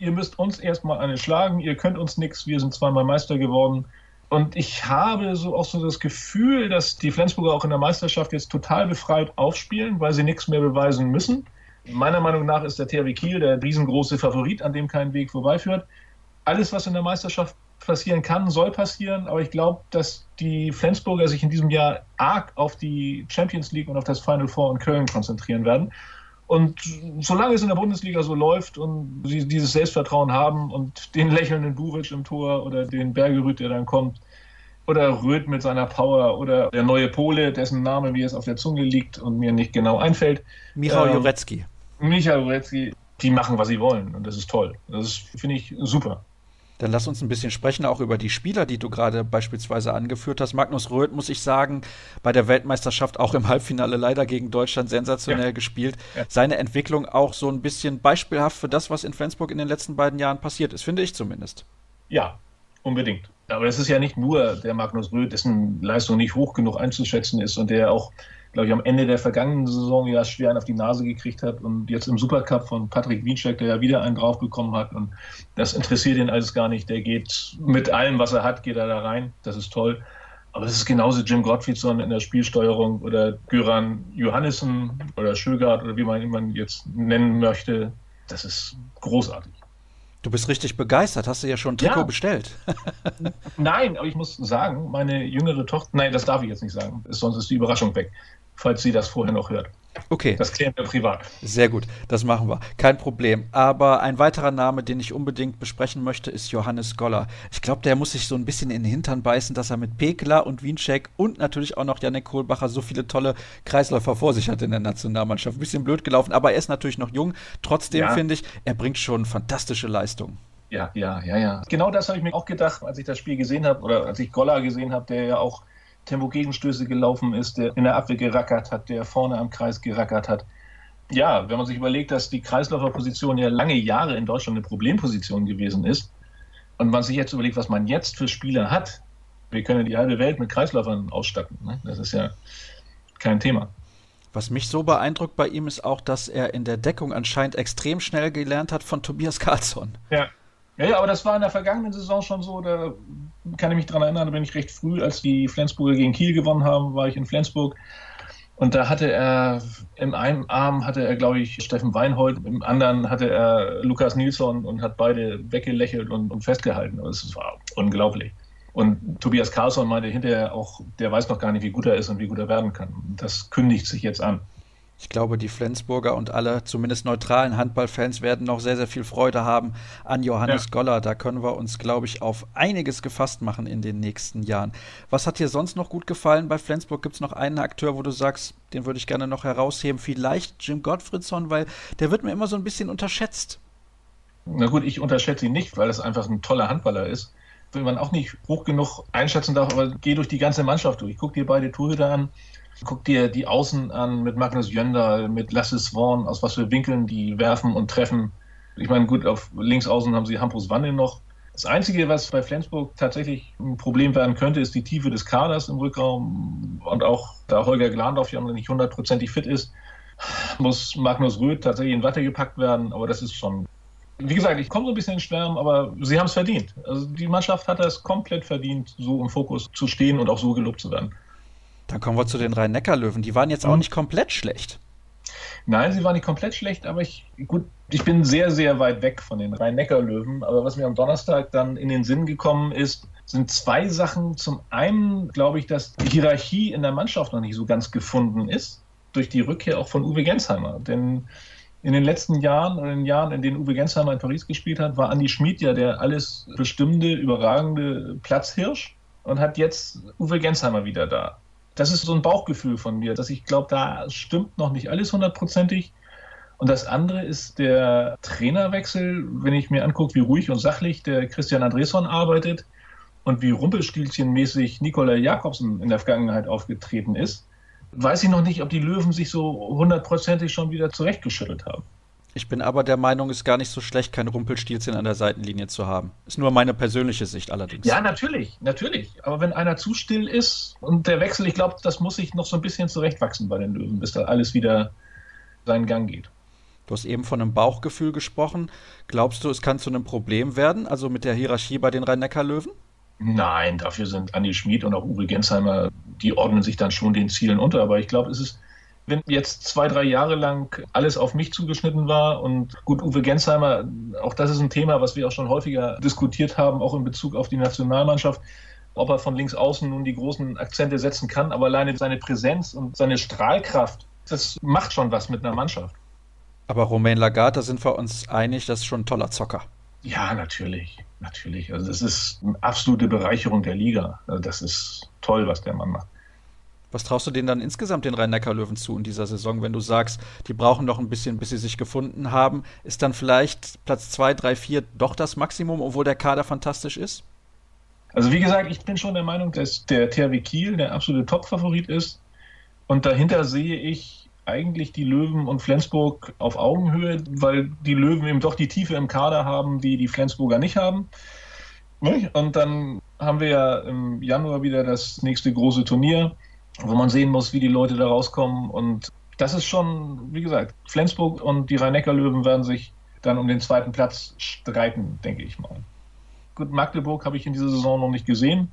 Speaker 3: ihr müsst uns erstmal eine schlagen, ihr könnt uns nichts, wir sind zweimal Meister geworden. Und ich habe so auch so das Gefühl, dass die Flensburger auch in der Meisterschaft jetzt total befreit aufspielen, weil sie nichts mehr beweisen müssen. Meiner Meinung nach ist der THW Kiel der riesengroße Favorit, an dem kein Weg vorbeiführt. Alles, was in der Meisterschaft passieren kann, soll passieren, aber ich glaube, dass die Flensburger sich in diesem Jahr arg auf die Champions League und auf das Final Four in Köln konzentrieren werden. Und solange es in der Bundesliga so läuft und sie dieses Selbstvertrauen haben und den lächelnden Buric im Tor oder den Bergerüth, der dann kommt, oder Röth mit seiner Power oder der neue Pole, dessen Name mir jetzt auf der Zunge liegt und mir nicht genau einfällt.
Speaker 1: Michał ähm, Jurecki.
Speaker 3: Michał Jurecki, die machen, was sie wollen und das ist toll. Das finde ich super.
Speaker 1: Dann lass uns ein bisschen sprechen, auch über die Spieler, die du gerade beispielsweise angeführt hast. Magnus Röth, muss ich sagen, bei der Weltmeisterschaft auch im Halbfinale leider gegen Deutschland sensationell ja. gespielt. Ja. Seine Entwicklung auch so ein bisschen beispielhaft für das, was in Flensburg in den letzten beiden Jahren passiert ist, finde ich zumindest.
Speaker 3: Ja, unbedingt. Aber es ist ja nicht nur der Magnus Röth, dessen Leistung nicht hoch genug einzuschätzen ist und der auch glaube ich, am Ende der vergangenen Saison ja schwer einen auf die Nase gekriegt hat und jetzt im Supercup von Patrick Wiencheck, der ja wieder einen drauf bekommen hat und das interessiert ihn alles gar nicht. Der geht mit allem, was er hat, geht er da rein. Das ist toll. Aber es ist genauso Jim Gottfriedson in der Spielsteuerung oder Göran Johannissen oder Schögard oder wie man ihn jetzt nennen möchte. Das ist großartig.
Speaker 1: Du bist richtig begeistert. Hast du ja schon ein Trikot ja. bestellt?
Speaker 3: nein, aber ich muss sagen, meine jüngere Tochter, nein, das darf ich jetzt nicht sagen, sonst ist die Überraschung weg, falls sie das vorher noch hört.
Speaker 1: Okay.
Speaker 3: Das klären wir privat.
Speaker 1: Sehr gut, das machen wir. Kein Problem. Aber ein weiterer Name, den ich unbedingt besprechen möchte, ist Johannes Goller. Ich glaube, der muss sich so ein bisschen in den Hintern beißen, dass er mit Pekla und Wiencheck und natürlich auch noch Janek Kohlbacher so viele tolle Kreisläufer vor sich hat in der Nationalmannschaft. Ein bisschen blöd gelaufen, aber er ist natürlich noch jung. Trotzdem ja. finde ich, er bringt schon fantastische Leistungen.
Speaker 3: Ja, ja, ja, ja. Genau das habe ich mir auch gedacht, als ich das Spiel gesehen habe oder als ich Goller gesehen habe, der ja auch Tempo-Gegenstöße gelaufen ist, der in der Abwehr gerackert hat, der vorne am Kreis gerackert hat. Ja, wenn man sich überlegt, dass die Kreisläuferposition ja lange Jahre in Deutschland eine Problemposition gewesen ist und man sich jetzt überlegt, was man jetzt für Spieler hat, wir können die halbe Welt mit Kreisläufern ausstatten. Ne? Das ist ja kein Thema.
Speaker 1: Was mich so beeindruckt bei ihm ist auch, dass er in der Deckung anscheinend extrem schnell gelernt hat von Tobias Karlsson.
Speaker 3: Ja, ja, ja, aber das war in der vergangenen Saison schon so. Da kann ich mich daran erinnern, da bin ich recht früh, als die Flensburger gegen Kiel gewonnen haben, war ich in Flensburg. Und da hatte er, im einen Arm hatte er, glaube ich, Steffen Weinhold, im anderen hatte er Lukas Nilsson und hat beide weggelächelt und, und festgehalten. Das war unglaublich. Und Tobias Carlsson meinte hinterher auch, der weiß noch gar nicht, wie gut er ist und wie gut er werden kann. Das kündigt sich jetzt an.
Speaker 1: Ich glaube, die Flensburger und alle zumindest neutralen Handballfans werden noch sehr, sehr viel Freude haben an Johannes ja. Goller. Da können wir uns, glaube ich, auf einiges gefasst machen in den nächsten Jahren. Was hat dir sonst noch gut gefallen bei Flensburg? Gibt es noch einen Akteur, wo du sagst, den würde ich gerne noch herausheben? Vielleicht Jim Gottfriedson, weil der wird mir immer so ein bisschen unterschätzt.
Speaker 3: Na gut, ich unterschätze ihn nicht, weil es einfach ein toller Handballer ist. wenn man auch nicht hoch genug einschätzen darf, aber geh durch die ganze Mannschaft durch. Guck dir beide Torhüter an, guck dir die Außen an mit Magnus Jöndal, mit Lasse Swan, aus was für Winkeln die werfen und treffen. Ich meine, gut, auf links außen haben sie Hampus Wandel noch. Das Einzige, was bei Flensburg tatsächlich ein Problem werden könnte, ist die Tiefe des Kaders im Rückraum. Und auch da Holger Glandorf ja noch nicht hundertprozentig fit ist, muss Magnus Röth tatsächlich in Watte gepackt werden. Aber das ist schon wie gesagt, ich komme so ein bisschen in Schwärmen, aber sie haben es verdient. Also die Mannschaft hat es komplett verdient, so im Fokus zu stehen und auch so gelobt zu werden.
Speaker 1: Dann kommen wir zu den Rhein-Neckar-Löwen. Die waren jetzt auch nicht komplett schlecht.
Speaker 3: Nein, sie waren nicht komplett schlecht, aber ich, gut, ich bin sehr, sehr weit weg von den Rhein-Neckar-Löwen. Aber was mir am Donnerstag dann in den Sinn gekommen ist, sind zwei Sachen. Zum einen glaube ich, dass die Hierarchie in der Mannschaft noch nicht so ganz gefunden ist, durch die Rückkehr auch von Uwe Gensheimer. Denn in den letzten Jahren, in den Jahren, in denen Uwe Gensheimer in Paris gespielt hat, war Andi Schmid ja der alles bestimmende, überragende Platzhirsch und hat jetzt Uwe Gensheimer wieder da. Das ist so ein Bauchgefühl von mir, dass ich glaube, da stimmt noch nicht alles hundertprozentig. Und das andere ist der Trainerwechsel, wenn ich mir angucke, wie ruhig und sachlich der Christian Andresson arbeitet und wie rumpelstilzchenmäßig Nikolai Jakobsen in der Vergangenheit aufgetreten ist weiß ich noch nicht, ob die Löwen sich so hundertprozentig schon wieder zurechtgeschüttelt haben.
Speaker 1: Ich bin aber der Meinung, es ist gar nicht so schlecht, kein Rumpelstilzchen an der Seitenlinie zu haben. Ist nur meine persönliche Sicht allerdings.
Speaker 3: Ja, natürlich, natürlich. Aber wenn einer zu still ist und der Wechsel, ich glaube, das muss sich noch so ein bisschen zurechtwachsen bei den Löwen, bis da alles wieder seinen Gang geht.
Speaker 1: Du hast eben von einem Bauchgefühl gesprochen. Glaubst du, es kann zu einem Problem werden, also mit der Hierarchie bei den Rhein-Neckar-Löwen?
Speaker 3: Nein, dafür sind Andi Schmid und auch Uwe Gensheimer, die ordnen sich dann schon den Zielen unter. Aber ich glaube, es ist, wenn jetzt zwei, drei Jahre lang alles auf mich zugeschnitten war und gut, Uwe Gensheimer, auch das ist ein Thema, was wir auch schon häufiger diskutiert haben, auch in Bezug auf die Nationalmannschaft, ob er von links außen nun die großen Akzente setzen kann, aber alleine seine Präsenz und seine Strahlkraft, das macht schon was mit einer Mannschaft.
Speaker 1: Aber Romain Lagarde, da sind wir uns einig, das ist schon ein toller Zocker.
Speaker 3: Ja, natürlich. Natürlich. Also das ist eine absolute Bereicherung der Liga. Also das ist toll, was der Mann macht.
Speaker 1: Was traust du denen dann insgesamt den Rhein-Neckar-Löwen zu in dieser Saison, wenn du sagst, die brauchen noch ein bisschen, bis sie sich gefunden haben? Ist dann vielleicht Platz 2, 3, 4 doch das Maximum, obwohl der Kader fantastisch ist?
Speaker 3: Also wie gesagt, ich bin schon der Meinung, dass der THW Kiel der absolute Top-Favorit ist. Und dahinter sehe ich eigentlich die Löwen und Flensburg auf Augenhöhe, weil die Löwen eben doch die Tiefe im Kader haben, die die Flensburger nicht haben. Und dann haben wir ja im Januar wieder das nächste große Turnier, wo man sehen muss, wie die Leute da rauskommen. Und das ist schon, wie gesagt, Flensburg und die Rhein-Neckar-Löwen werden sich dann um den zweiten Platz streiten, denke ich mal. Gut, Magdeburg habe ich in dieser Saison noch nicht gesehen.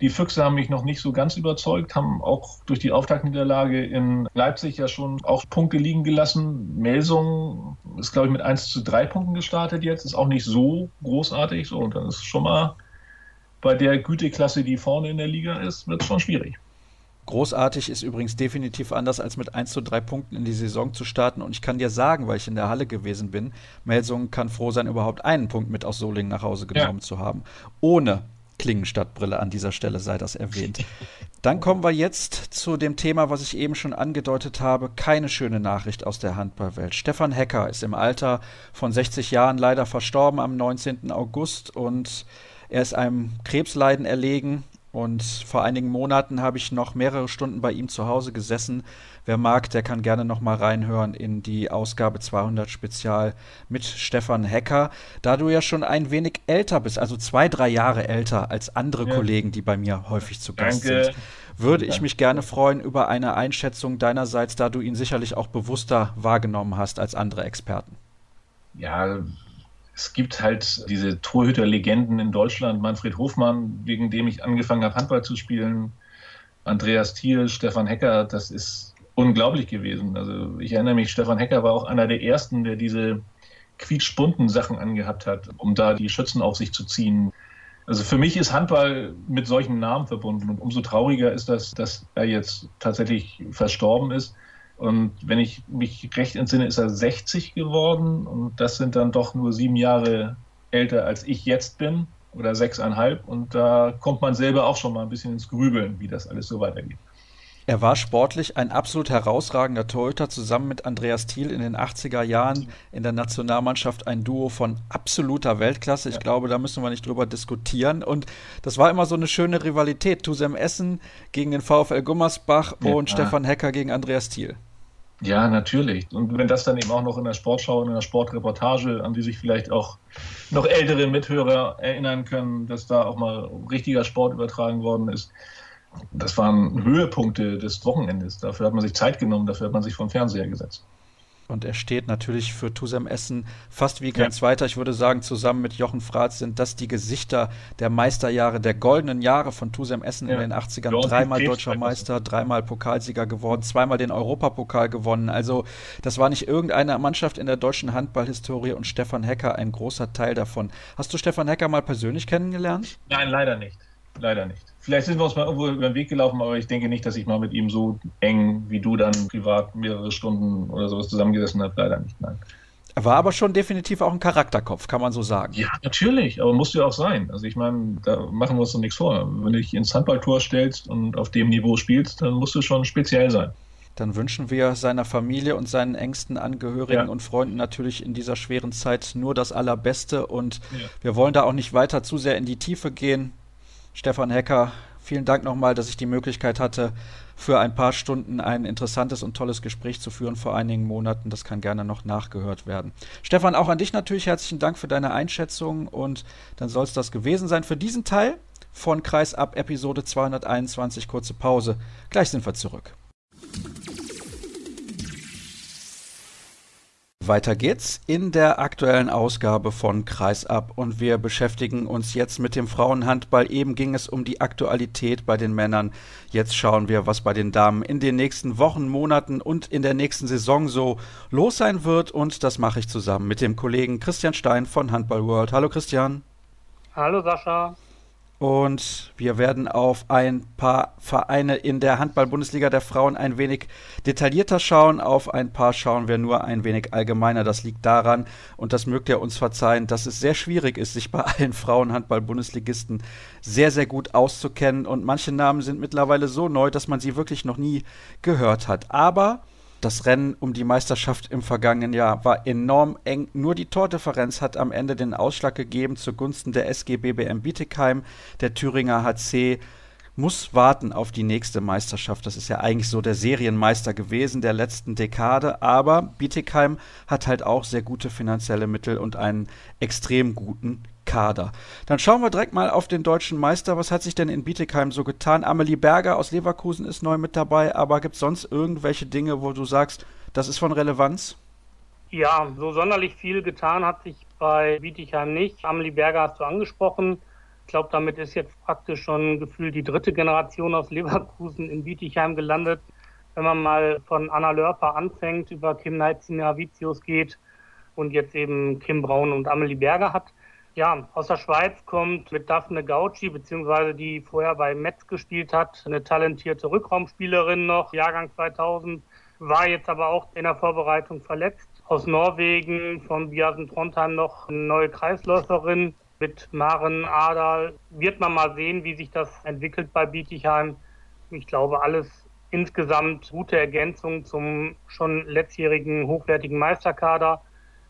Speaker 3: Die Füchse haben mich noch nicht so ganz überzeugt, haben auch durch die Auftaktniederlage in Leipzig ja schon auch Punkte liegen gelassen. Melsung ist, glaube ich, mit 1 zu 3 Punkten gestartet jetzt, ist auch nicht so großartig. So, und dann ist schon mal bei der Güteklasse, die vorne in der Liga ist, wird es schon schwierig.
Speaker 1: Großartig ist übrigens definitiv anders, als mit 1 zu 3 Punkten in die Saison zu starten. Und ich kann dir sagen, weil ich in der Halle gewesen bin, Melsung kann froh sein, überhaupt einen Punkt mit aus Solingen nach Hause genommen ja. zu haben. Ohne Klingenstadtbrille an dieser Stelle sei das erwähnt. Dann kommen wir jetzt zu dem Thema, was ich eben schon angedeutet habe. Keine schöne Nachricht aus der Handballwelt. Stefan Hecker ist im Alter von 60 Jahren leider verstorben am 19. August und er ist einem Krebsleiden erlegen. Und vor einigen Monaten habe ich noch mehrere Stunden bei ihm zu Hause gesessen. Wer mag, der kann gerne noch mal reinhören in die Ausgabe 200 Spezial mit Stefan Hecker. Da du ja schon ein wenig älter bist, also zwei, drei Jahre älter als andere ja. Kollegen, die bei mir häufig zu Gast Danke. sind, würde ich mich gerne freuen über eine Einschätzung deinerseits, da du ihn sicherlich auch bewusster wahrgenommen hast als andere Experten.
Speaker 3: Ja, es gibt halt diese Torhüter-Legenden in Deutschland, Manfred Hofmann, wegen dem ich angefangen habe, Handball zu spielen, Andreas Thiel, Stefan Hecker, das ist unglaublich gewesen. Also ich erinnere mich, Stefan Hecker war auch einer der ersten, der diese quietschbunten Sachen angehabt hat, um da die Schützen auf sich zu ziehen. Also für mich ist Handball mit solchen Namen verbunden und umso trauriger ist das, dass er jetzt tatsächlich verstorben ist. Und wenn ich mich recht entsinne, ist er 60 geworden und das sind dann doch nur sieben Jahre älter als ich jetzt bin oder sechseinhalb. Und da kommt man selber auch schon mal ein bisschen ins Grübeln, wie das alles so weitergeht.
Speaker 1: Er war sportlich ein absolut herausragender Torhüter, zusammen mit Andreas Thiel in den 80er Jahren in der Nationalmannschaft ein Duo von absoluter Weltklasse. Ich ja. glaube, da müssen wir nicht drüber diskutieren. Und das war immer so eine schöne Rivalität. Tusem Essen gegen den VfL Gummersbach ja. und Stefan Hecker gegen Andreas Thiel.
Speaker 3: Ja, natürlich. Und wenn das dann eben auch noch in der Sportschau, in der Sportreportage, an die sich vielleicht auch noch ältere Mithörer erinnern können, dass da auch mal richtiger Sport übertragen worden ist, das waren Höhepunkte des Wochenendes. Dafür hat man sich Zeit genommen, dafür hat man sich vom Fernseher gesetzt.
Speaker 1: Und er steht natürlich für Tusem Essen fast wie kein ja. zweiter. Ich würde sagen, zusammen mit Jochen Fratz sind das die Gesichter der Meisterjahre, der goldenen Jahre von Tusem Essen ja. in den 80ern. Ja, dreimal deutscher Meister, dreimal Pokalsieger geworden, zweimal den Europapokal gewonnen. Also, das war nicht irgendeine Mannschaft in der deutschen Handballhistorie und Stefan Hecker ein großer Teil davon. Hast du Stefan Hecker mal persönlich kennengelernt?
Speaker 3: Nein, leider nicht leider nicht. Vielleicht sind wir uns mal irgendwo über den Weg gelaufen, aber ich denke nicht, dass ich mal mit ihm so eng wie du dann privat mehrere Stunden oder sowas zusammengesessen habe. Leider nicht, nein.
Speaker 1: Er war aber schon definitiv auch ein Charakterkopf, kann man so sagen.
Speaker 3: Ja, natürlich, aber musst du ja auch sein. Also ich meine, da machen wir uns doch nichts vor. Wenn du dich ins Handballtor stellst und auf dem Niveau spielst, dann musst du schon speziell sein.
Speaker 1: Dann wünschen wir seiner Familie und seinen engsten Angehörigen ja. und Freunden natürlich in dieser schweren Zeit nur das Allerbeste und ja. wir wollen da auch nicht weiter zu sehr in die Tiefe gehen. Stefan Hecker, vielen Dank nochmal, dass ich die Möglichkeit hatte, für ein paar Stunden ein interessantes und tolles Gespräch zu führen vor einigen Monaten. Das kann gerne noch nachgehört werden. Stefan, auch an dich natürlich herzlichen Dank für deine Einschätzung und dann soll es das gewesen sein für diesen Teil von Kreis ab Episode 221. Kurze Pause. Gleich sind wir zurück. Weiter geht's in der aktuellen Ausgabe von Kreisab und wir beschäftigen uns jetzt mit dem Frauenhandball. Eben ging es um die Aktualität bei den Männern. Jetzt schauen wir, was bei den Damen in den nächsten Wochen, Monaten und in der nächsten Saison so los sein wird und das mache ich zusammen mit dem Kollegen Christian Stein von Handball World. Hallo Christian.
Speaker 4: Hallo Sascha.
Speaker 1: Und wir werden auf ein paar Vereine in der Handball-Bundesliga der Frauen ein wenig detaillierter schauen. Auf ein paar schauen wir nur ein wenig allgemeiner. Das liegt daran, und das mögt ihr uns verzeihen, dass es sehr schwierig ist, sich bei allen Frauen-Handball-Bundesligisten sehr, sehr gut auszukennen. Und manche Namen sind mittlerweile so neu, dass man sie wirklich noch nie gehört hat. Aber das Rennen um die Meisterschaft im vergangenen Jahr war enorm eng. Nur die Tordifferenz hat am Ende den Ausschlag gegeben zugunsten der SG BBM Bietigheim. Der Thüringer HC muss warten auf die nächste Meisterschaft. Das ist ja eigentlich so der Serienmeister gewesen der letzten Dekade. Aber Bietigheim hat halt auch sehr gute finanzielle Mittel und einen extrem guten Kader. Dann schauen wir direkt mal auf den deutschen Meister. Was hat sich denn in Bietigheim so getan? Amelie Berger aus Leverkusen ist neu mit dabei, aber gibt es sonst irgendwelche Dinge, wo du sagst, das ist von Relevanz?
Speaker 4: Ja, so sonderlich viel getan hat sich bei Bietigheim nicht. Amelie Berger hast du angesprochen. Ich glaube, damit ist jetzt praktisch schon gefühlt die dritte Generation aus Leverkusen in Bietigheim gelandet. Wenn man mal von Anna Lörper anfängt, über Kim Neitzina-Vitius geht und jetzt eben Kim Braun und Amelie Berger hat, ja, aus der Schweiz kommt mit Daphne Gauci, beziehungsweise die vorher bei Metz gespielt hat, eine talentierte Rückraumspielerin noch, Jahrgang 2000, war jetzt aber auch in der Vorbereitung verletzt. Aus Norwegen von Biasen Trondheim noch eine neue Kreisläuferin mit Maren Adal. Wird man mal sehen, wie sich das entwickelt bei Bietigheim. Ich glaube, alles insgesamt gute Ergänzung zum schon letztjährigen hochwertigen Meisterkader.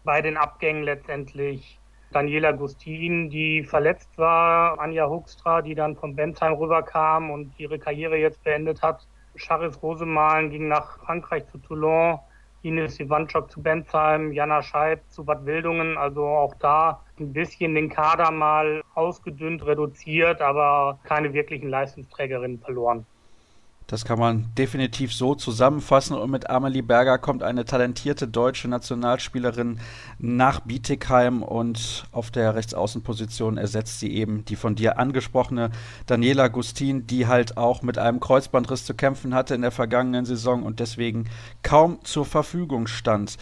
Speaker 4: Bei den Abgängen letztendlich Daniela Gustin, die verletzt war, Anja Huckstra, die dann von Bensheim rüberkam und ihre Karriere jetzt beendet hat. Charis Rosemalen ging nach Frankreich zu Toulon, Ines Ivanchuk zu Bensheim, Jana Scheib zu Bad Wildungen. Also auch da ein bisschen den Kader mal ausgedünnt, reduziert, aber keine wirklichen Leistungsträgerinnen verloren.
Speaker 1: Das kann man definitiv so zusammenfassen. Und mit Amelie Berger kommt eine talentierte deutsche Nationalspielerin nach Bietigheim und auf der Rechtsaußenposition ersetzt sie eben die von dir angesprochene Daniela Gustin, die halt auch mit einem Kreuzbandriss zu kämpfen hatte in der vergangenen Saison und deswegen kaum zur Verfügung stand.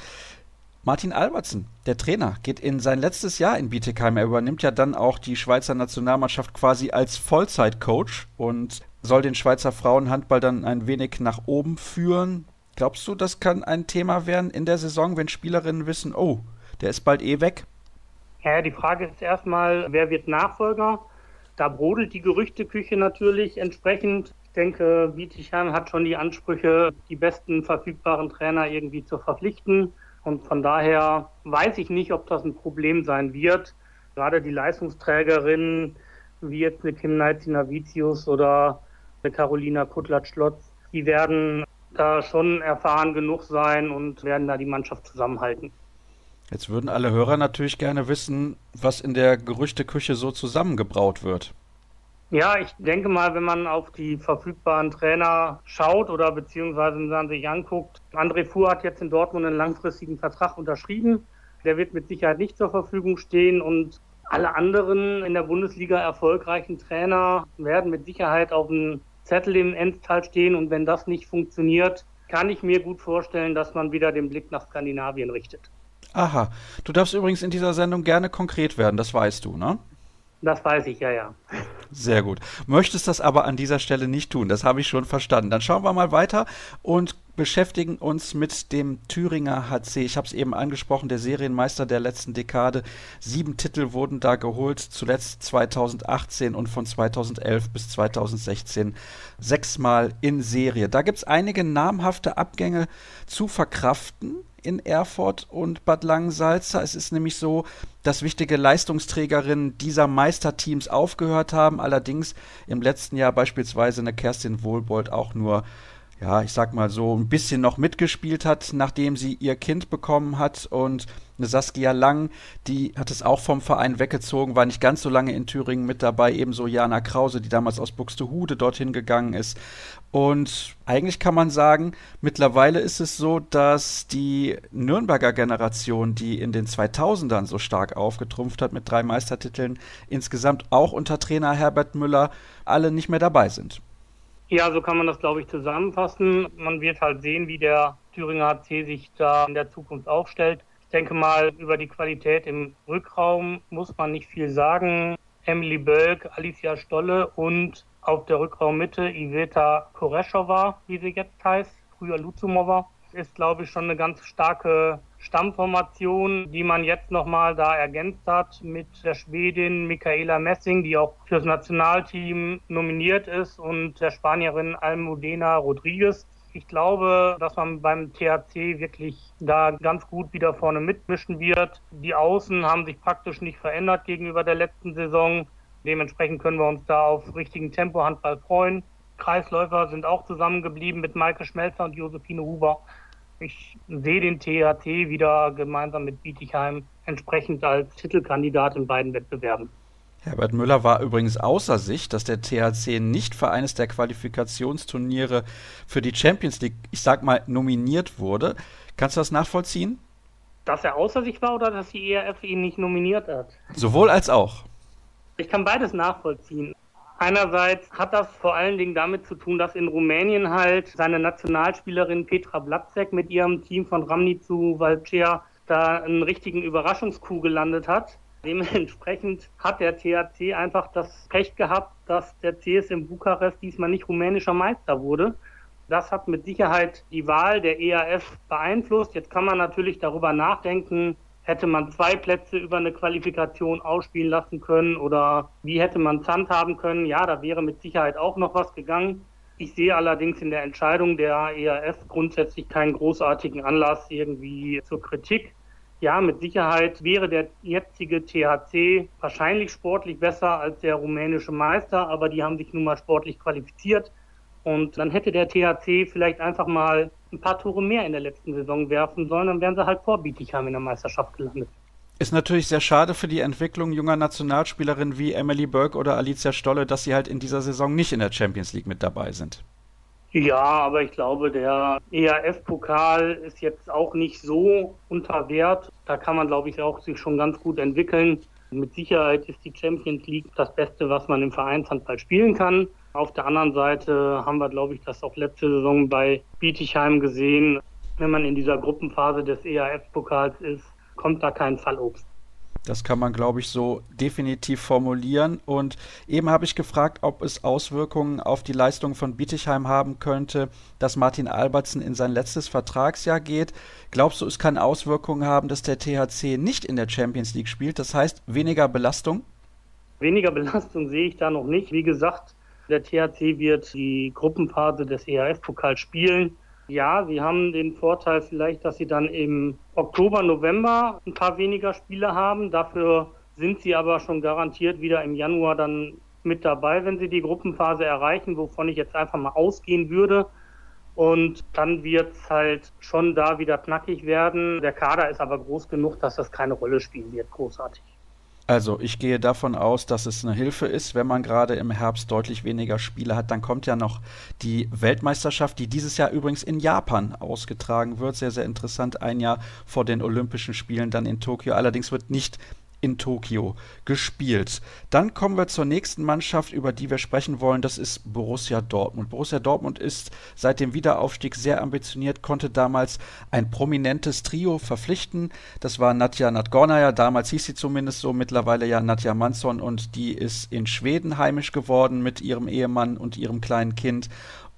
Speaker 1: Martin Albertsen, der Trainer, geht in sein letztes Jahr in Bietigheim. Er übernimmt ja dann auch die Schweizer Nationalmannschaft quasi als Vollzeitcoach und soll den Schweizer Frauenhandball dann ein wenig nach oben führen. Glaubst du, das kann ein Thema werden in der Saison, wenn Spielerinnen wissen, oh, der ist bald eh weg?
Speaker 4: Ja, die Frage ist erstmal, wer wird Nachfolger? Da brodelt die Gerüchteküche natürlich entsprechend. Ich denke, Bietigheim hat schon die Ansprüche, die besten verfügbaren Trainer irgendwie zu verpflichten. Und von daher weiß ich nicht, ob das ein Problem sein wird. Gerade die Leistungsträgerinnen, wie jetzt eine Kim Navicius oder eine Carolina Kutlatsch-Lotz, die werden da schon erfahren genug sein und werden da die Mannschaft zusammenhalten.
Speaker 1: Jetzt würden alle Hörer natürlich gerne wissen, was in der Gerüchteküche so zusammengebraut wird.
Speaker 4: Ja, ich denke mal, wenn man auf die verfügbaren Trainer schaut oder beziehungsweise wenn man sich anguckt, André Fuhr hat jetzt in Dortmund einen langfristigen Vertrag unterschrieben. Der wird mit Sicherheit nicht zur Verfügung stehen und alle anderen in der Bundesliga erfolgreichen Trainer werden mit Sicherheit auf dem Zettel im Endtal stehen und wenn das nicht funktioniert, kann ich mir gut vorstellen, dass man wieder den Blick nach Skandinavien richtet.
Speaker 1: Aha, du darfst übrigens in dieser Sendung gerne konkret werden, das weißt du, ne?
Speaker 4: Das weiß ich, ja, ja.
Speaker 1: Sehr gut. Möchtest das aber an dieser Stelle nicht tun, das habe ich schon verstanden. Dann schauen wir mal weiter und beschäftigen uns mit dem Thüringer HC. Ich habe es eben angesprochen, der Serienmeister der letzten Dekade. Sieben Titel wurden da geholt, zuletzt 2018 und von 2011 bis 2016 sechsmal in Serie. Da gibt es einige namhafte Abgänge zu verkraften in Erfurt und Bad Langensalza. Es ist nämlich so, dass wichtige Leistungsträgerinnen dieser Meisterteams aufgehört haben, allerdings im letzten Jahr beispielsweise eine Kerstin Wohlbold auch nur ja, ich sag mal so, ein bisschen noch mitgespielt hat, nachdem sie ihr Kind bekommen hat. Und eine Saskia Lang, die hat es auch vom Verein weggezogen, war nicht ganz so lange in Thüringen mit dabei. Ebenso Jana Krause, die damals aus Buxtehude dorthin gegangen ist. Und eigentlich kann man sagen, mittlerweile ist es so, dass die Nürnberger Generation, die in den 2000ern so stark aufgetrumpft hat mit drei Meistertiteln, insgesamt auch unter Trainer Herbert Müller alle nicht mehr dabei sind.
Speaker 4: Ja, so kann man das, glaube ich, zusammenfassen. Man wird halt sehen, wie der Thüringer HC sich da in der Zukunft aufstellt. Ich denke mal, über die Qualität im Rückraum muss man nicht viel sagen. Emily Bölk, Alicia Stolle und auf der Rückraummitte Iveta Koreschowa, wie sie jetzt heißt, früher Luzumova, ist, glaube ich, schon eine ganz starke Stammformation, die man jetzt nochmal da ergänzt hat mit der Schwedin Michaela Messing, die auch fürs Nationalteam nominiert ist und der Spanierin Almudena Rodriguez. Ich glaube, dass man beim THC wirklich da ganz gut wieder vorne mitmischen wird. Die Außen haben sich praktisch nicht verändert gegenüber der letzten Saison. Dementsprechend können wir uns da auf richtigen Tempo-Handball freuen. Kreisläufer sind auch zusammengeblieben mit Maike Schmelzer und Josephine Huber. Ich sehe den THT wieder gemeinsam mit Bietigheim entsprechend als Titelkandidat in beiden Wettbewerben.
Speaker 1: Herbert Müller war übrigens außer sich, dass der THC nicht für eines der Qualifikationsturniere für die Champions League, ich sag mal, nominiert wurde. Kannst du das nachvollziehen?
Speaker 4: Dass er außer sich war oder dass die ERF ihn nicht nominiert hat?
Speaker 1: Sowohl als auch.
Speaker 4: Ich kann beides nachvollziehen. Einerseits hat das vor allen Dingen damit zu tun, dass in Rumänien halt seine Nationalspielerin Petra Blatzek mit ihrem Team von Ramni zu Valcea da einen richtigen Überraschungskuh gelandet hat. Dementsprechend hat der THC einfach das Pech gehabt, dass der CSM Bukarest diesmal nicht rumänischer Meister wurde. Das hat mit Sicherheit die Wahl der EAF beeinflusst. Jetzt kann man natürlich darüber nachdenken, Hätte man zwei Plätze über eine Qualifikation ausspielen lassen können oder wie hätte man Zand haben können? Ja, da wäre mit Sicherheit auch noch was gegangen. Ich sehe allerdings in der Entscheidung der ERF grundsätzlich keinen großartigen Anlass irgendwie zur Kritik. Ja, mit Sicherheit wäre der jetzige THC wahrscheinlich sportlich besser als der rumänische Meister, aber die haben sich nun mal sportlich qualifiziert. Und dann hätte der THC vielleicht einfach mal ein paar Tore mehr in der letzten Saison werfen sollen, dann wären sie halt vor Bietigheim in der Meisterschaft gelandet.
Speaker 1: Ist natürlich sehr schade für die Entwicklung junger Nationalspielerinnen wie Emily Burke oder Alicia Stolle, dass sie halt in dieser Saison nicht in der Champions League mit dabei sind.
Speaker 4: Ja, aber ich glaube, der EAF-Pokal ist jetzt auch nicht so unter Wert. Da kann man, glaube ich, auch sich schon ganz gut entwickeln. Mit Sicherheit ist die Champions League das Beste, was man im Vereinshandball spielen kann. Auf der anderen Seite haben wir, glaube ich, das auch letzte Saison bei Bietigheim gesehen. Wenn man in dieser Gruppenphase des EAF-Pokals ist, kommt da kein Fallobst.
Speaker 1: Das kann man, glaube ich, so definitiv formulieren. Und eben habe ich gefragt, ob es Auswirkungen auf die Leistung von Bietigheim haben könnte, dass Martin Albertsen in sein letztes Vertragsjahr geht. Glaubst du, es kann Auswirkungen haben, dass der THC nicht in der Champions League spielt? Das heißt, weniger Belastung?
Speaker 4: Weniger Belastung sehe ich da noch nicht. Wie gesagt, Der THC wird die Gruppenphase des ERF-Pokals spielen. Ja, sie haben den Vorteil vielleicht, dass sie dann im Oktober, November ein paar weniger Spiele haben. Dafür sind sie aber schon garantiert wieder im Januar dann mit dabei, wenn sie die Gruppenphase erreichen, wovon ich jetzt einfach mal ausgehen würde. Und dann wird es halt schon da wieder knackig werden. Der Kader ist aber groß genug, dass das keine Rolle spielen wird, großartig.
Speaker 1: Also ich gehe davon aus, dass es eine Hilfe ist, wenn man gerade im Herbst deutlich weniger Spiele hat. Dann kommt ja noch die Weltmeisterschaft, die dieses Jahr übrigens in Japan ausgetragen wird. Sehr, sehr interessant. Ein Jahr vor den Olympischen Spielen dann in Tokio. Allerdings wird nicht in Tokio gespielt. Dann kommen wir zur nächsten Mannschaft, über die wir sprechen wollen. Das ist Borussia Dortmund. Borussia Dortmund ist seit dem Wiederaufstieg sehr ambitioniert, konnte damals ein prominentes Trio verpflichten. Das war Nadja Nadgornaya, damals hieß sie zumindest so, mittlerweile ja Nadja Mansson und die ist in Schweden heimisch geworden mit ihrem Ehemann und ihrem kleinen Kind.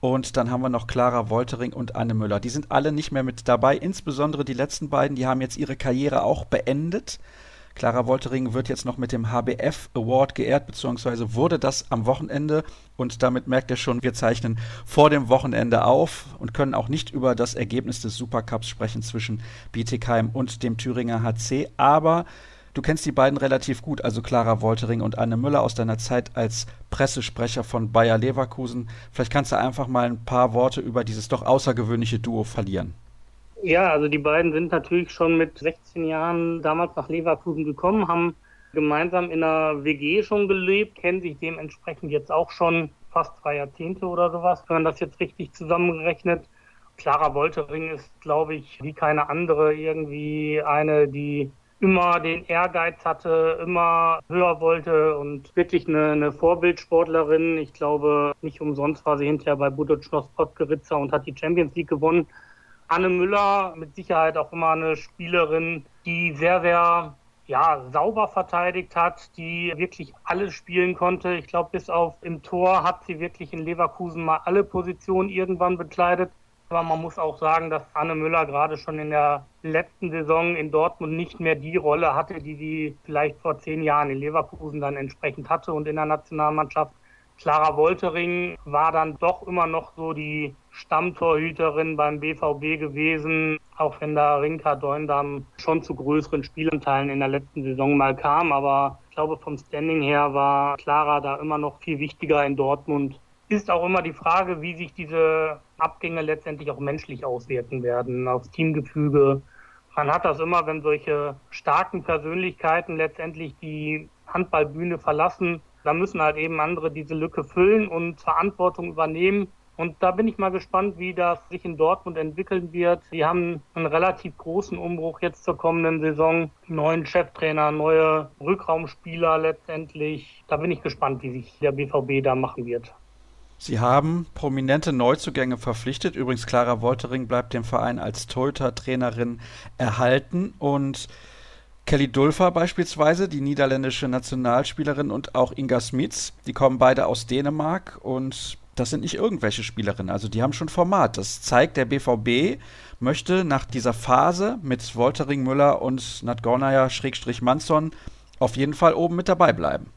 Speaker 1: Und dann haben wir noch Clara Woltering und Anne Müller. Die sind alle nicht mehr mit dabei, insbesondere die letzten beiden, die haben jetzt ihre Karriere auch beendet. Clara Woltering wird jetzt noch mit dem HBF Award geehrt, beziehungsweise wurde das am Wochenende. Und damit merkt ihr schon, wir zeichnen vor dem Wochenende auf und können auch nicht über das Ergebnis des Supercups sprechen zwischen Bietigheim und dem Thüringer HC. Aber Du kennst die beiden relativ gut, also Clara Woltering und Anne Müller aus deiner Zeit als Pressesprecher von Bayer Leverkusen. Vielleicht kannst du einfach mal ein paar Worte über dieses doch außergewöhnliche Duo verlieren.
Speaker 4: Ja, also die beiden sind natürlich schon mit 16 Jahren damals nach Leverkusen gekommen, haben gemeinsam in einer WG schon gelebt, kennen sich dementsprechend jetzt auch schon fast zwei Jahrzehnte oder sowas, wenn man das jetzt richtig zusammenrechnet. Clara Woltering ist, glaube ich, wie keine andere irgendwie eine, die immer den Ehrgeiz hatte, immer höher wollte und wirklich eine, eine Vorbildsportlerin. Ich glaube, nicht umsonst war sie hinterher bei Budočnost Podgorica und hat die Champions League gewonnen. Anne Müller mit Sicherheit auch immer eine Spielerin, die sehr, sehr ja, sauber verteidigt hat, die wirklich alles spielen konnte. Ich glaube, bis auf im Tor hat sie wirklich in Leverkusen mal alle Positionen irgendwann bekleidet. Aber man muss auch sagen, dass Anne Müller gerade schon in der letzten Saison in Dortmund nicht mehr die Rolle hatte, die sie vielleicht vor zehn Jahren in Leverkusen dann entsprechend hatte und in der Nationalmannschaft. Clara Woltering war dann doch immer noch so die Stammtorhüterin beim BVB gewesen, auch wenn da Rinka Deundam schon zu größeren Spielanteilen in der letzten Saison mal kam. Aber ich glaube, vom Standing her war Clara da immer noch viel wichtiger in Dortmund. Ist auch immer die Frage, wie sich diese Abgänge letztendlich auch menschlich auswirken werden, aufs Teamgefüge. Man hat das immer, wenn solche starken Persönlichkeiten letztendlich die Handballbühne verlassen, da müssen halt eben andere diese Lücke füllen und Verantwortung übernehmen. Und da bin ich mal gespannt, wie das sich in Dortmund entwickeln wird. Sie haben einen relativ großen Umbruch jetzt zur kommenden Saison. Neuen Cheftrainer, neue Rückraumspieler letztendlich. Da bin ich gespannt, wie sich der BVB da machen wird.
Speaker 1: Sie haben prominente Neuzugänge verpflichtet. Übrigens, Clara Woltering bleibt dem Verein als Torhüter-Trainerin erhalten. Und Kelly Dulfer beispielsweise, die niederländische Nationalspielerin und auch Inga Smits, die kommen beide aus Dänemark und das sind nicht irgendwelche Spielerinnen, also die haben schon Format. Das zeigt, der BVB möchte nach dieser Phase mit Woltering, Müller und Nadgornaya Schrägstrich Manson auf jeden Fall oben mit dabei bleiben.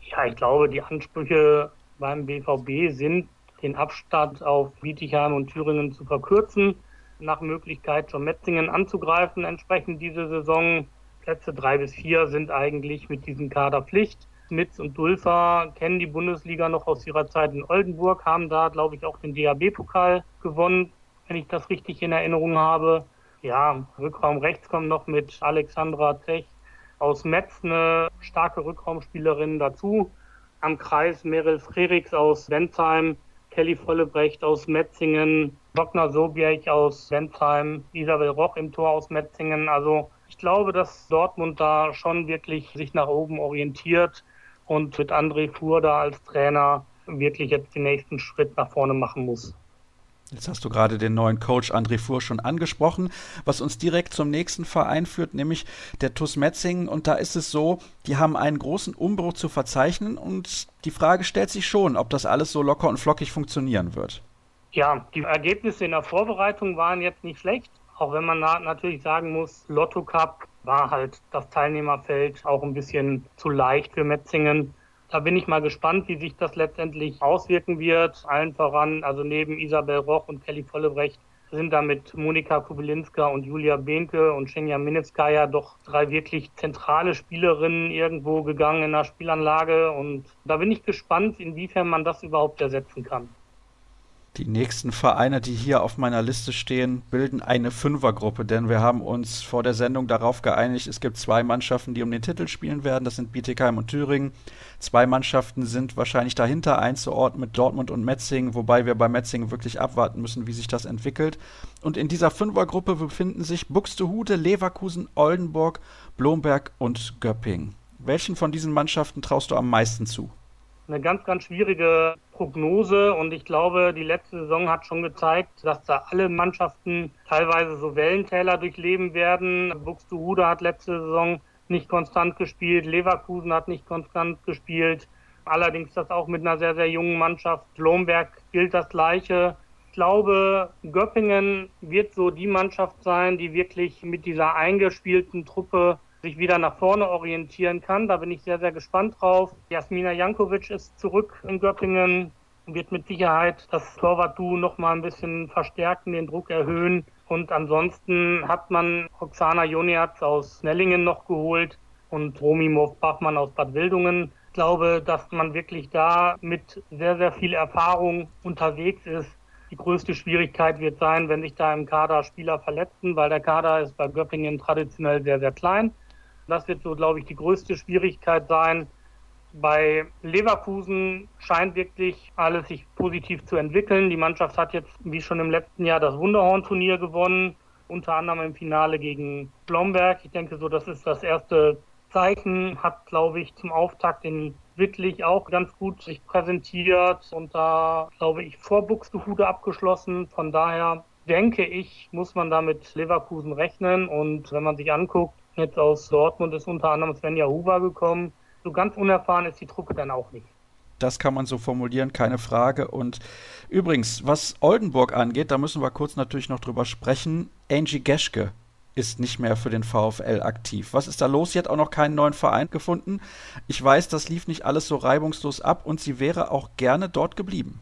Speaker 4: Ja, ich glaube, die Ansprüche beim BVB sind, den Abstand auf Bietigheim und Thüringen zu verkürzen, nach Möglichkeit schon Metzingen anzugreifen, entsprechend diese Saison Plätze drei bis vier sind eigentlich mit diesem Kader Pflicht. Mitz und Dulfer kennen die Bundesliga noch aus ihrer Zeit in Oldenburg, haben da, glaube ich, auch den DAB-Pokal gewonnen, wenn ich das richtig in Erinnerung habe. Ja, Rückraum rechts kommt noch mit Alexandra Zech aus Metz eine starke Rückraumspielerin dazu. Am Kreis Meryl Frerichs aus Wenzheim, Kelly Vollebrecht aus Metzingen, Dr. Sobiech aus Wenzheim, Isabel Roch im Tor aus Metzingen. Also ich glaube, dass Dortmund da schon wirklich sich nach oben orientiert und mit André Fuhr da als Trainer wirklich jetzt den nächsten Schritt nach vorne machen muss.
Speaker 1: Jetzt hast du gerade den neuen Coach André Fuhr schon angesprochen, was uns direkt zum nächsten Verein führt, nämlich der TuS Metzingen. Und da ist es so, die haben einen großen Umbruch zu verzeichnen und die Frage stellt sich schon, ob das alles so locker und flockig funktionieren wird.
Speaker 4: Ja, die Ergebnisse in der Vorbereitung waren jetzt nicht schlecht. Auch wenn man natürlich sagen muss, Lotto Cup war halt das Teilnehmerfeld auch ein bisschen zu leicht für Metzingen. Da bin ich mal gespannt, wie sich das letztendlich auswirken wird. Allen voran, also neben Isabel Roch und Kelly Vollebrecht sind da mit Monika Kubelinska und Julia Behnke und Schenja Minitskaya doch drei wirklich zentrale Spielerinnen irgendwo gegangen in der Spielanlage. Und da bin ich gespannt, inwiefern man das überhaupt ersetzen kann.
Speaker 1: Die nächsten Vereine, die hier auf meiner Liste stehen, bilden eine Fünfergruppe, denn wir haben uns vor der Sendung darauf geeinigt, es gibt zwei Mannschaften, die um den Titel spielen werden, das sind Bietigheim und Thüringen. Zwei Mannschaften sind wahrscheinlich dahinter einzuordnen mit Dortmund und Metzingen, wobei wir bei Metzingen wirklich abwarten müssen, wie sich das entwickelt. Und in dieser Fünfergruppe befinden sich Buxtehude, Leverkusen, Oldenburg, Blomberg und Göpping. Welchen von diesen Mannschaften traust du am meisten zu?
Speaker 4: eine ganz, ganz schwierige Prognose und ich glaube, die letzte Saison hat schon gezeigt, dass da alle Mannschaften teilweise so Wellentäler durchleben werden. Buxtehude hat letzte Saison nicht konstant gespielt, Leverkusen hat nicht konstant gespielt. Allerdings das auch mit einer sehr, sehr jungen Mannschaft. Lomberg gilt das Gleiche. Ich glaube, Göppingen wird so die Mannschaft sein, die wirklich mit dieser eingespielten Truppe sich wieder nach vorne orientieren kann. Da bin ich sehr, sehr gespannt drauf. Jasmina Jankovic ist zurück in Göppingen, wird mit Sicherheit das Torwart-Du noch mal ein bisschen verstärken, den Druck erhöhen. Und ansonsten hat man Roxana Joniatz aus Nellingen noch geholt und Romy Bachmann aus Bad Wildungen. Ich glaube, dass man wirklich da mit sehr, sehr viel Erfahrung unterwegs ist. Die größte Schwierigkeit wird sein, wenn sich da im Kader Spieler verletzen, weil der Kader ist bei Göppingen traditionell sehr, sehr klein. Das wird so, glaube ich, die größte Schwierigkeit sein. Bei Leverkusen scheint wirklich alles sich positiv zu entwickeln. Die Mannschaft hat jetzt, wie schon im letzten Jahr, das Wunderhorn-Turnier gewonnen, unter anderem im Finale gegen Blomberg. Ich denke so, das ist das erste Zeichen, hat, glaube ich, zum Auftakt in Wittlich auch ganz gut sich präsentiert und da, glaube ich, vor Buxtehude abgeschlossen. Von daher denke ich, muss man da mit Leverkusen rechnen und wenn man sich anguckt, Jetzt aus Dortmund ist unter anderem Svenja Huber gekommen. So ganz unerfahren ist die Truppe dann auch nicht.
Speaker 1: Das kann man so formulieren, keine Frage. Und übrigens, was Oldenburg angeht, da müssen wir kurz natürlich noch drüber sprechen. Angie Geschke ist nicht mehr für den VfL aktiv. Was ist da los? Sie hat auch noch keinen neuen Verein gefunden. Ich weiß, das lief nicht alles so reibungslos ab und sie wäre auch gerne dort geblieben.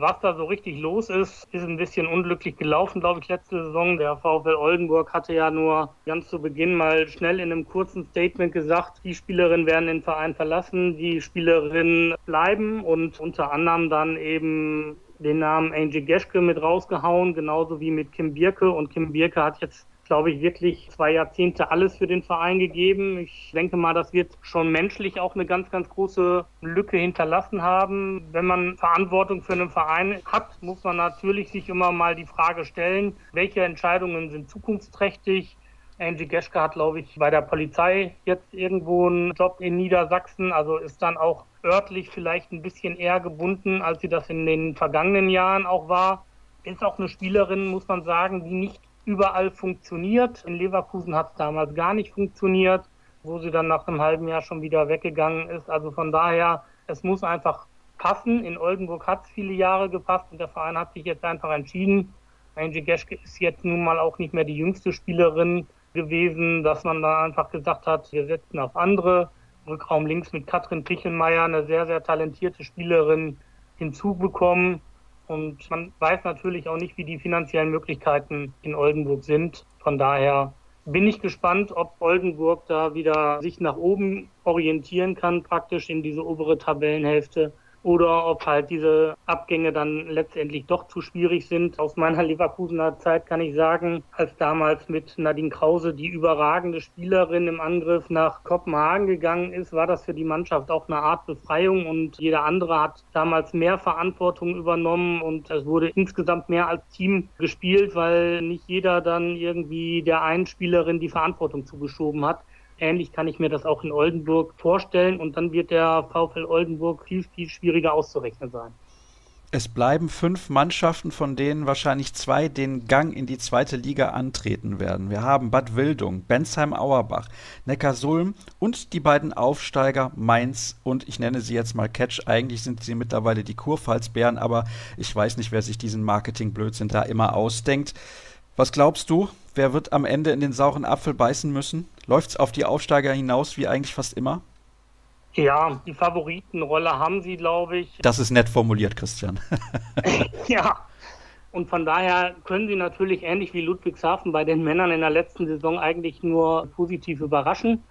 Speaker 4: Was da so richtig los ist, ist ein bisschen unglücklich gelaufen, glaube ich, letzte Saison. Der VfL Oldenburg hatte ja nur ganz zu Beginn mal schnell in einem kurzen Statement gesagt, die Spielerinnen werden den Verein verlassen, die Spielerinnen bleiben und unter anderem dann eben den Namen Angie Geschke mit rausgehauen, genauso wie mit Kim Birke. Und Kim Birke hat jetzt glaube ich, wirklich zwei Jahrzehnte alles für den Verein gegeben. Ich denke mal, das wird schon menschlich auch eine ganz, ganz große Lücke hinterlassen haben. Wenn man Verantwortung für einen Verein hat, muss man natürlich sich immer mal die Frage stellen, welche Entscheidungen sind zukunftsträchtig. Angie Geschke hat, glaube ich, bei der Polizei jetzt irgendwo einen Job in Niedersachsen, also ist dann auch örtlich vielleicht ein bisschen eher gebunden, als sie das in den vergangenen Jahren auch war. Ist auch eine Spielerin, muss man sagen, die nicht überall funktioniert. In Leverkusen hat es damals gar nicht funktioniert, wo sie dann nach einem halben Jahr schon wieder weggegangen ist. Also von daher, es muss einfach passen. In Oldenburg hat es viele Jahre gepasst und der Verein hat sich jetzt einfach entschieden. Angie Geschke ist jetzt nun mal auch nicht mehr die jüngste Spielerin gewesen, dass man da einfach gesagt hat, wir setzen auf andere. Rückraum links mit Katrin Pichelmeier, eine sehr, sehr talentierte Spielerin hinzubekommen. Und man weiß natürlich auch nicht, wie die finanziellen Möglichkeiten in Oldenburg sind. Von daher bin ich gespannt, ob Oldenburg da wieder sich nach oben orientieren kann, praktisch in diese obere Tabellenhälfte oder ob halt diese Abgänge dann letztendlich doch zu schwierig sind. Aus meiner Leverkusener Zeit kann ich sagen, als damals mit Nadine Krause die überragende Spielerin im Angriff nach Kopenhagen gegangen ist, war das für die Mannschaft auch eine Art Befreiung und jeder andere hat damals mehr Verantwortung übernommen und es wurde insgesamt mehr als Team gespielt, weil nicht jeder dann irgendwie der einen Spielerin die Verantwortung zugeschoben hat. Ähnlich kann ich mir das auch in Oldenburg vorstellen und dann wird der VfL Oldenburg viel, viel schwieriger auszurechnen sein.
Speaker 1: Es bleiben fünf Mannschaften, von denen wahrscheinlich zwei den Gang in die zweite Liga antreten werden. Wir haben Bad Wildung, Bensheim-Auerbach, Neckarsulm und die beiden Aufsteiger Mainz und ich nenne sie jetzt mal Catch. Eigentlich sind sie mittlerweile die Kurpfalzbären, aber ich weiß nicht, wer sich diesen Marketingblödsinn da immer ausdenkt. Was glaubst du, wer wird am Ende in den sauren Apfel beißen müssen? Läuft es auf die Aufsteiger hinaus wie eigentlich fast immer?
Speaker 4: Ja, die Favoritenrolle haben sie, glaube ich.
Speaker 1: Das ist nett formuliert, Christian.
Speaker 4: ja. Und von daher können sie natürlich ähnlich wie Ludwigshafen bei den Männern in der letzten Saison eigentlich nur positiv überraschen.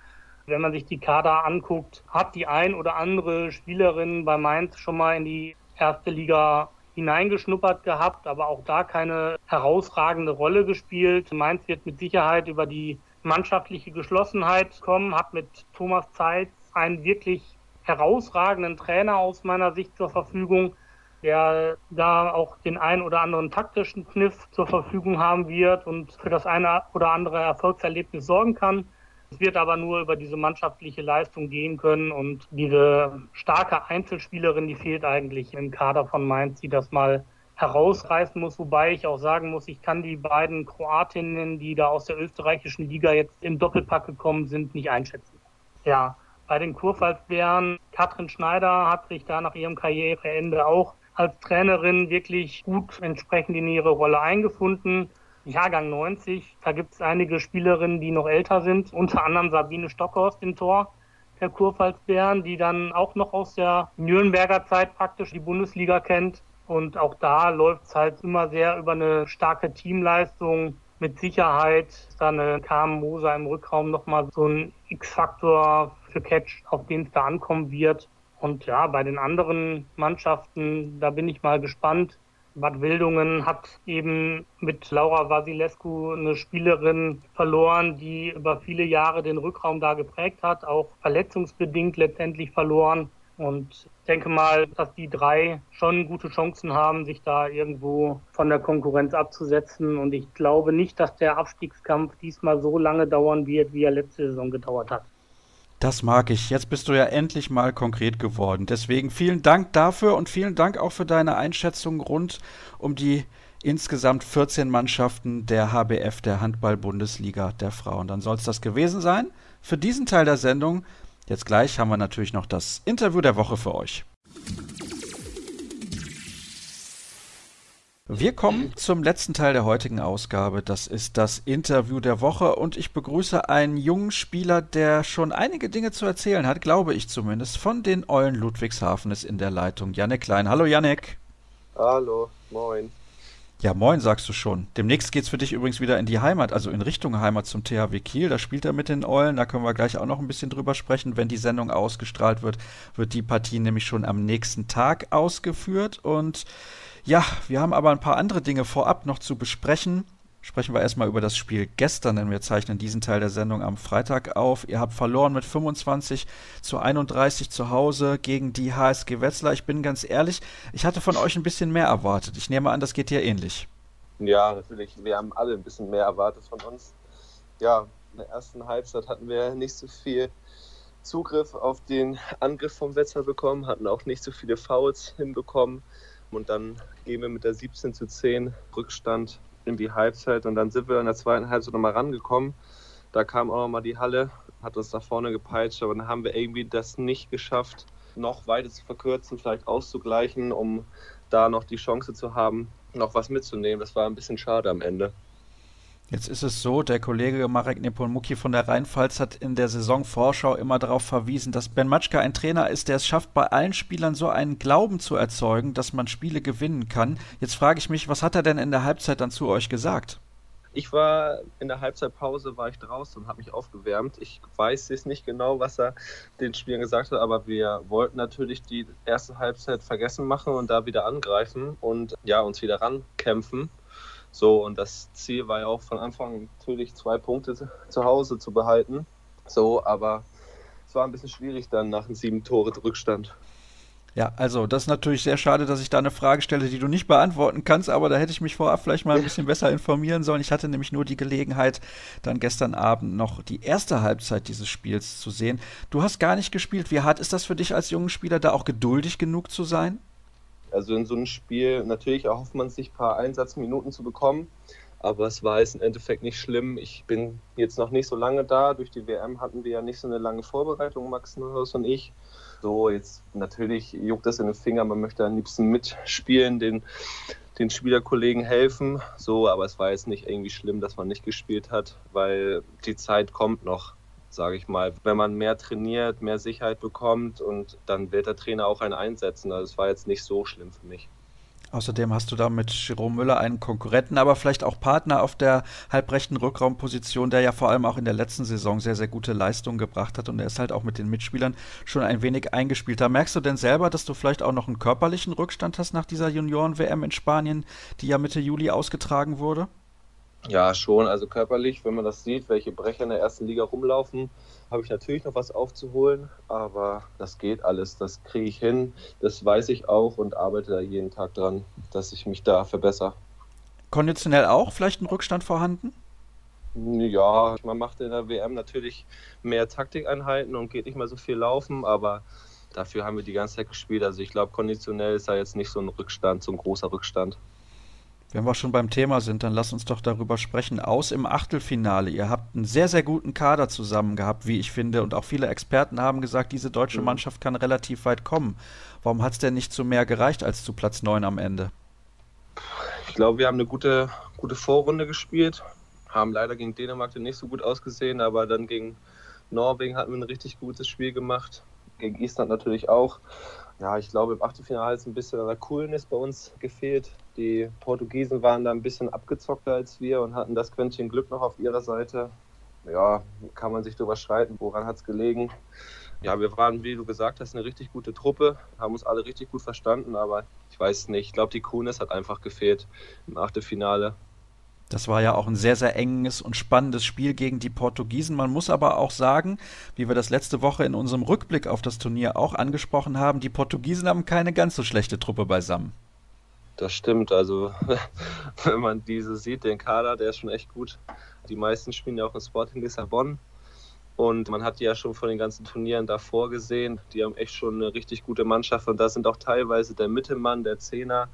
Speaker 4: Wenn man sich die Kader anguckt, hat die ein oder andere Spielerin bei Mainz schon mal in die erste Liga hineingeschnuppert gehabt, aber auch da keine herausragende Rolle gespielt. Mainz wird mit Sicherheit über die mannschaftliche Geschlossenheit kommen, hat mit Thomas Zeitz einen wirklich herausragenden Trainer aus meiner Sicht zur Verfügung, der da auch den ein oder anderen taktischen Kniff zur Verfügung haben wird und für das eine oder andere Erfolgserlebnis sorgen kann. Es wird aber nur über diese mannschaftliche Leistung gehen können und diese starke Einzelspielerin, die fehlt eigentlich im Kader von Mainz, die das mal herausreißen muss, wobei ich auch sagen muss, ich kann die beiden Kroatinnen, die da aus der österreichischen Liga jetzt im Doppelpack gekommen sind, nicht einschätzen. Ja, bei den Kurpfalzbären, Katrin Schneider hat sich da nach ihrem Karriereende auch als Trainerin wirklich gut entsprechend in ihre Rolle eingefunden. Jahrgang 90, da gibt es einige Spielerinnen, die noch älter sind, unter anderem Sabine Stockhorst im Tor der Kurpfalzbären, die dann auch noch aus der Nürnberger Zeit praktisch die Bundesliga kennt. Und auch da läuft es halt immer sehr über eine starke Teamleistung. Mit Sicherheit ist da eine Carmen Moser im Rückraum nochmal so ein X-Faktor für Catch, auf den es da ankommen wird. Und ja, bei den anderen Mannschaften, da bin ich mal gespannt. Bad Wildungen hat eben mit Laura Vasilescu eine Spielerin verloren, die über viele Jahre den Rückraum da geprägt hat, auch verletzungsbedingt letztendlich verloren. Und ich denke mal, dass die drei schon gute Chancen haben, sich da irgendwo von der Konkurrenz abzusetzen. Und ich glaube nicht, dass der Abstiegskampf diesmal so lange dauern wird, wie er letzte Saison gedauert hat.
Speaker 1: Das mag ich. Jetzt bist du ja endlich mal konkret geworden. Deswegen vielen Dank dafür und vielen Dank auch für deine Einschätzung rund um die insgesamt 14 Mannschaften der HBF, der Handball-Bundesliga der Frauen. Dann soll es das gewesen sein für diesen Teil der Sendung. Jetzt gleich haben wir natürlich noch das Interview der Woche für euch. Wir kommen zum letzten Teil der heutigen Ausgabe. Das ist das Interview der Woche und ich begrüße einen jungen Spieler, der schon einige Dinge zu erzählen hat, glaube ich zumindest. Von den Eulen Ludwigshafen ist in der Leitung Janek Klein. Hallo Janek.
Speaker 2: Hallo, moin.
Speaker 1: Ja, moin, sagst du schon. Demnächst geht's für dich übrigens wieder in die Heimat, also in Richtung Heimat zum THW Kiel. Da spielt er mit den Eulen. Da können wir gleich auch noch ein bisschen drüber sprechen. Wenn die Sendung ausgestrahlt wird, wird die Partie nämlich schon am nächsten Tag ausgeführt. Und ja, wir haben aber ein paar andere Dinge vorab noch zu besprechen. Sprechen wir erstmal über das Spiel gestern, denn wir zeichnen diesen Teil der Sendung am Freitag auf. Ihr habt verloren mit 25 zu 31 zu Hause gegen die HSG Wetzlar. Ich bin ganz ehrlich, ich hatte von euch ein bisschen mehr erwartet. Ich nehme an, das geht dir ähnlich.
Speaker 2: Ja, natürlich. Wir haben alle ein bisschen mehr erwartet von uns. Ja, in der ersten Halbzeit hatten wir nicht so viel Zugriff auf den Angriff vom Wetzlar bekommen, hatten auch nicht so viele Fouls hinbekommen. Und dann gehen wir mit der 17 zu 10 Rückstand in die Halbzeit. Und dann sind wir in der zweiten Halbzeit nochmal rangekommen. Da kam auch nochmal die Halle, hat uns da vorne gepeitscht. Aber dann haben wir irgendwie das nicht geschafft, noch weiter zu verkürzen, vielleicht auszugleichen, um da noch die Chance zu haben, noch was mitzunehmen. Das war ein bisschen schade am Ende.
Speaker 1: Jetzt ist es so, der Kollege Marek Nepomuk von der Rheinpfalz hat in der Saisonvorschau immer darauf verwiesen, dass Ben Matschka ein Trainer ist, der es schafft, bei allen Spielern so einen Glauben zu erzeugen, dass man Spiele gewinnen kann. Jetzt frage ich mich, was hat er denn in der Halbzeit dann zu euch gesagt?
Speaker 2: Ich war in der Halbzeitpause, war ich draußen und habe mich aufgewärmt. Ich weiß jetzt nicht genau, was er den Spielern gesagt hat, aber wir wollten natürlich die erste Halbzeit vergessen machen und da wieder angreifen und ja, uns wieder rankämpfen. So, und das Ziel war ja auch von Anfang natürlich zwei Punkte zu Hause zu behalten. So, aber es war ein bisschen schwierig dann nach einem sieben Tore Rückstand.
Speaker 1: Ja, also das ist natürlich sehr schade, dass ich da eine Frage stelle, die du nicht beantworten kannst, aber da hätte ich mich vorab vielleicht mal ein bisschen besser informieren sollen. Ich hatte nämlich nur die Gelegenheit, dann gestern Abend noch die erste Halbzeit dieses Spiels zu sehen. Du hast gar nicht gespielt. Wie hart ist das für dich als jungen Spieler, da auch geduldig genug zu sein?
Speaker 2: Also in so einem Spiel, natürlich erhofft man sich ein paar Einsatzminuten zu bekommen, aber es war jetzt im Endeffekt nicht schlimm. Ich bin jetzt noch nicht so lange da. Durch die WM hatten wir ja nicht so eine lange Vorbereitung, Max Neuhaus und ich. So, jetzt natürlich juckt das in den Finger, man möchte am liebsten mitspielen, den, den Spielerkollegen helfen. So, aber es war jetzt nicht irgendwie schlimm, dass man nicht gespielt hat, weil die Zeit kommt noch. Sage ich mal. Wenn man mehr trainiert, mehr Sicherheit bekommt und dann wird der Trainer auch einen einsetzen. Also es war jetzt nicht so schlimm für mich.
Speaker 1: Außerdem hast du da mit Jerome Müller einen Konkurrenten, aber vielleicht auch Partner auf der halbrechten Rückraumposition, der ja vor allem auch in der letzten Saison sehr, sehr gute Leistungen gebracht hat und er ist halt auch mit den Mitspielern schon ein wenig eingespielt. Da merkst du denn selber, dass du vielleicht auch noch einen körperlichen Rückstand hast nach dieser Junioren-WM in Spanien, die ja Mitte Juli ausgetragen wurde?
Speaker 2: Ja, schon. Also körperlich, wenn man das sieht, welche Brecher in der ersten Liga rumlaufen, habe ich natürlich noch was aufzuholen, aber das geht alles, das kriege ich hin, das weiß ich auch und arbeite da jeden Tag dran, dass ich mich da verbessere.
Speaker 1: Konditionell auch vielleicht ein Rückstand vorhanden?
Speaker 2: Ja, man macht in der WM natürlich mehr Taktikeinheiten und geht nicht mehr so viel laufen, aber dafür haben wir die ganze Zeit gespielt. Also ich glaube, konditionell ist da jetzt nicht so ein Rückstand, so ein großer Rückstand.
Speaker 1: Wenn wir schon beim Thema sind, dann lass uns doch darüber sprechen. Aus im Achtelfinale. Ihr habt einen sehr, sehr guten Kader zusammen gehabt, wie ich finde. Und auch viele Experten haben gesagt, diese deutsche mhm. Mannschaft kann relativ weit kommen. Warum hat es denn nicht zu mehr gereicht als zu Platz 9 am Ende?
Speaker 2: Ich glaube, wir haben eine gute, gute Vorrunde gespielt. Haben leider gegen Dänemark nicht so gut ausgesehen, aber dann gegen Norwegen hatten wir ein richtig gutes Spiel gemacht. Gegen Island natürlich auch. Ja, ich glaube, im Achtelfinale ist ein bisschen an der Coolness bei uns gefehlt. Die Portugiesen waren da ein bisschen abgezockter als wir und hatten das Quäntchen Glück noch auf ihrer Seite. Ja, kann man sich darüber streiten, woran hat es gelegen. Ja, wir waren, wie du gesagt hast, eine richtig gute Truppe, haben uns alle richtig gut verstanden, aber ich weiß nicht, ich glaube, die Coolness hat einfach gefehlt im Achtelfinale.
Speaker 1: Das war ja auch ein sehr, sehr enges und spannendes Spiel gegen die Portugiesen. Man muss aber auch sagen, wie wir das letzte Woche in unserem Rückblick auf das Turnier auch angesprochen haben, die Portugiesen haben keine ganz so schlechte Truppe beisammen.
Speaker 2: Das stimmt. Also, wenn man diese sieht, den Kader, der ist schon echt gut. Die meisten spielen ja auch in Sporting Lissabon. Und man hat die ja schon von den ganzen Turnieren davor gesehen. Die haben echt schon eine richtig gute Mannschaft. Und da sind auch teilweise der Mittelmann, der Zehner,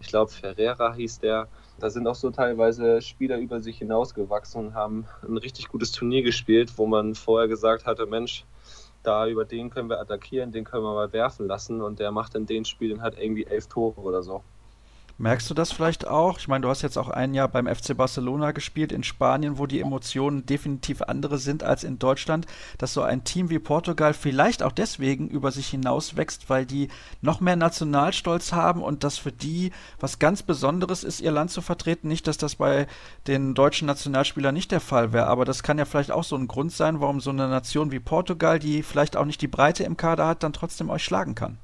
Speaker 2: ich glaube Ferreira hieß der. Da sind auch so teilweise Spieler über sich hinausgewachsen und haben ein richtig gutes Turnier gespielt, wo man vorher gesagt hatte, Mensch, da über den können wir attackieren, den können wir mal werfen lassen. Und der macht in den Spielen halt irgendwie elf Tore oder so.
Speaker 1: Merkst du das vielleicht auch? Ich meine, du hast jetzt auch ein Jahr beim FC Barcelona gespielt in Spanien, wo die Emotionen definitiv andere sind als in Deutschland, dass so ein Team wie Portugal vielleicht auch deswegen über sich hinaus wächst, weil die noch mehr Nationalstolz haben und das für die was ganz Besonderes ist, ihr Land zu vertreten. Nicht, dass das bei den deutschen Nationalspielern nicht der Fall wäre, aber das kann ja vielleicht auch so ein Grund sein, warum so eine Nation wie Portugal, die vielleicht auch nicht die Breite im Kader hat, dann trotzdem euch schlagen kann.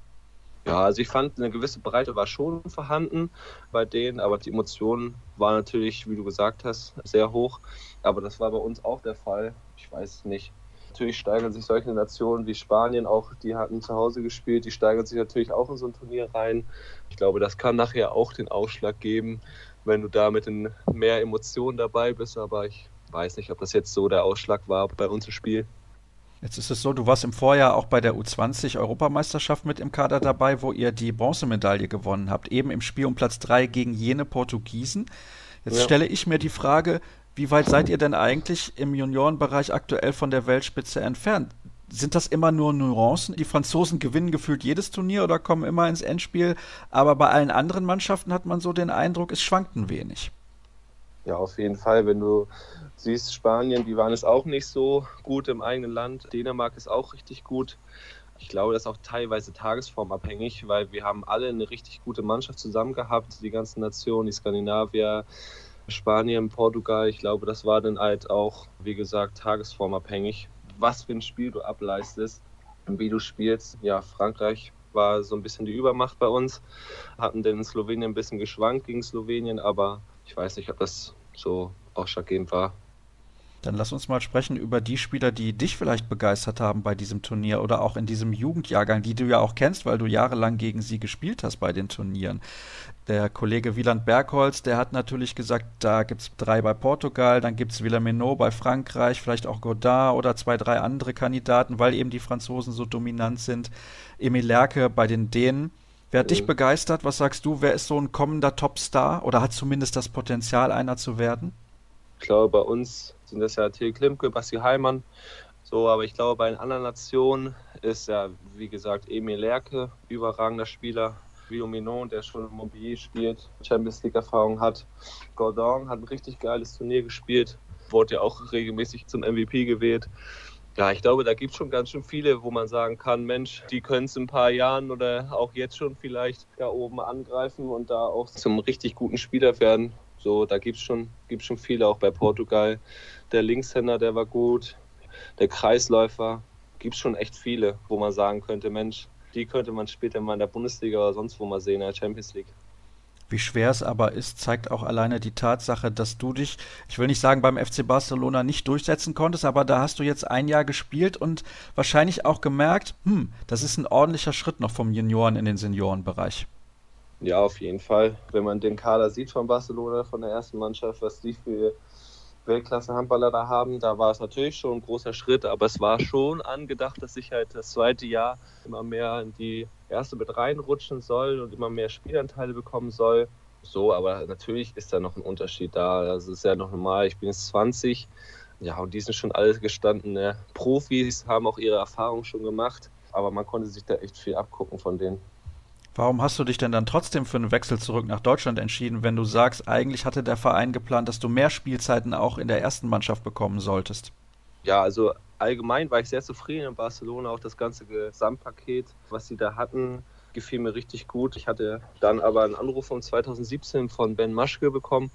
Speaker 2: Ja, also ich fand, eine gewisse Breite war schon vorhanden bei denen, aber die Emotionen waren natürlich, wie du gesagt hast, sehr hoch. Aber das war bei uns auch der Fall. Ich weiß nicht. Natürlich steigern sich solche Nationen wie Spanien auch, die hatten zu Hause gespielt, die steigern sich natürlich auch in so ein Turnier rein. Ich glaube, das kann nachher auch den Ausschlag geben, wenn du da mit mehr Emotionen dabei bist. Aber ich weiß nicht, ob das jetzt so der Ausschlag war bei uns im Spiel.
Speaker 1: Jetzt ist es so, du warst im Vorjahr auch bei der U20-Europameisterschaft mit im Kader dabei, wo ihr die Bronzemedaille gewonnen habt, eben im Spiel um Platz 3 gegen jene Portugiesen. Jetzt ja. stelle ich mir die Frage, wie weit seid ihr denn eigentlich im Juniorenbereich aktuell von der Weltspitze entfernt? Sind das immer nur Nuancen? Die Franzosen gewinnen gefühlt jedes Turnier oder kommen immer ins Endspiel, aber bei allen anderen Mannschaften hat man so den Eindruck, es schwankt ein wenig.
Speaker 2: Ja, auf jeden Fall. Wenn du siehst, Spanien, die waren es auch nicht so gut im eigenen Land. Dänemark ist auch richtig gut. Ich glaube, das ist auch teilweise tagesformabhängig, weil wir haben alle eine richtig gute Mannschaft zusammen gehabt, die ganzen Nationen, die Skandinavier, Spanien, Portugal. Ich glaube, das war dann halt auch, wie gesagt, tagesformabhängig, was für ein Spiel du ableistest und wie du spielst. Ja, Frankreich war so ein bisschen die Übermacht bei uns, hatten den in Slowenien ein bisschen geschwankt gegen Slowenien, aber ich weiß nicht, ob das so ausschlaggebend war.
Speaker 1: Dann lass uns mal sprechen über die Spieler, die dich vielleicht begeistert haben bei diesem Turnier oder auch in diesem Jugendjahrgang, die du ja auch kennst, weil du jahrelang gegen sie gespielt hast bei den Turnieren. Der Kollege Wieland Bergholz, der hat natürlich gesagt, da gibt es drei bei Portugal, dann gibt es Villameno bei Frankreich, vielleicht auch Godard oder zwei, drei andere Kandidaten, weil eben die Franzosen so dominant sind. Emil Lerke bei den Dänen. Wer hat dich äh. begeistert? Was sagst du? Wer ist so ein kommender Topstar oder hat zumindest das Potenzial, einer zu werden?
Speaker 2: Ich glaube, bei uns sind das ja Till Klimke, Basti Heimann. So, aber ich glaube, bei den anderen Nationen ist ja, wie gesagt, Emil Lerke, überragender Spieler. Rio Minon, der schon im Mobilier spielt, Champions League-Erfahrung hat. Gordon hat ein richtig geiles Turnier gespielt, wurde ja auch regelmäßig zum MVP gewählt. Ja, ich glaube, da gibt es schon ganz schön viele, wo man sagen kann, Mensch, die können es in ein paar Jahren oder auch jetzt schon vielleicht da oben angreifen und da auch zum richtig guten Spieler werden. So, da gibt es schon, gibt's schon viele, auch bei Portugal. Der Linkshänder, der war gut. Der Kreisläufer, gibt es schon echt viele, wo man sagen könnte, Mensch, die könnte man später mal in der Bundesliga oder sonst wo mal sehen, in der Champions League.
Speaker 1: Wie schwer es aber ist, zeigt auch alleine die Tatsache, dass du dich, ich will nicht sagen, beim FC Barcelona nicht durchsetzen konntest, aber da hast du jetzt ein Jahr gespielt und wahrscheinlich auch gemerkt, hm, das ist ein ordentlicher Schritt noch vom Junioren in den Seniorenbereich.
Speaker 2: Ja, auf jeden Fall. Wenn man den Kader sieht von Barcelona, von der ersten Mannschaft, was die für Weltklasse-Handballer da haben, da war es natürlich schon ein großer Schritt, aber es war schon angedacht, dass ich halt das zweite Jahr immer mehr in die erste mit reinrutschen soll und immer mehr Spielanteile bekommen soll. So, aber natürlich ist da noch ein Unterschied da. Das ist ja noch normal. Ich bin jetzt 20. Ja, und die sind schon alle gestandene Profis, haben auch ihre Erfahrungen schon gemacht. Aber man konnte sich da echt viel abgucken von denen.
Speaker 1: Warum hast du dich denn dann trotzdem für einen Wechsel zurück nach Deutschland entschieden, wenn du sagst, eigentlich hatte der Verein geplant, dass du mehr Spielzeiten auch in der ersten Mannschaft bekommen solltest?
Speaker 2: Ja, also allgemein war ich sehr zufrieden in Barcelona, auch das ganze Gesamtpaket, was sie da hatten, gefiel mir richtig gut. Ich hatte dann aber einen Anruf von 2017 von Ben Maschke bekommen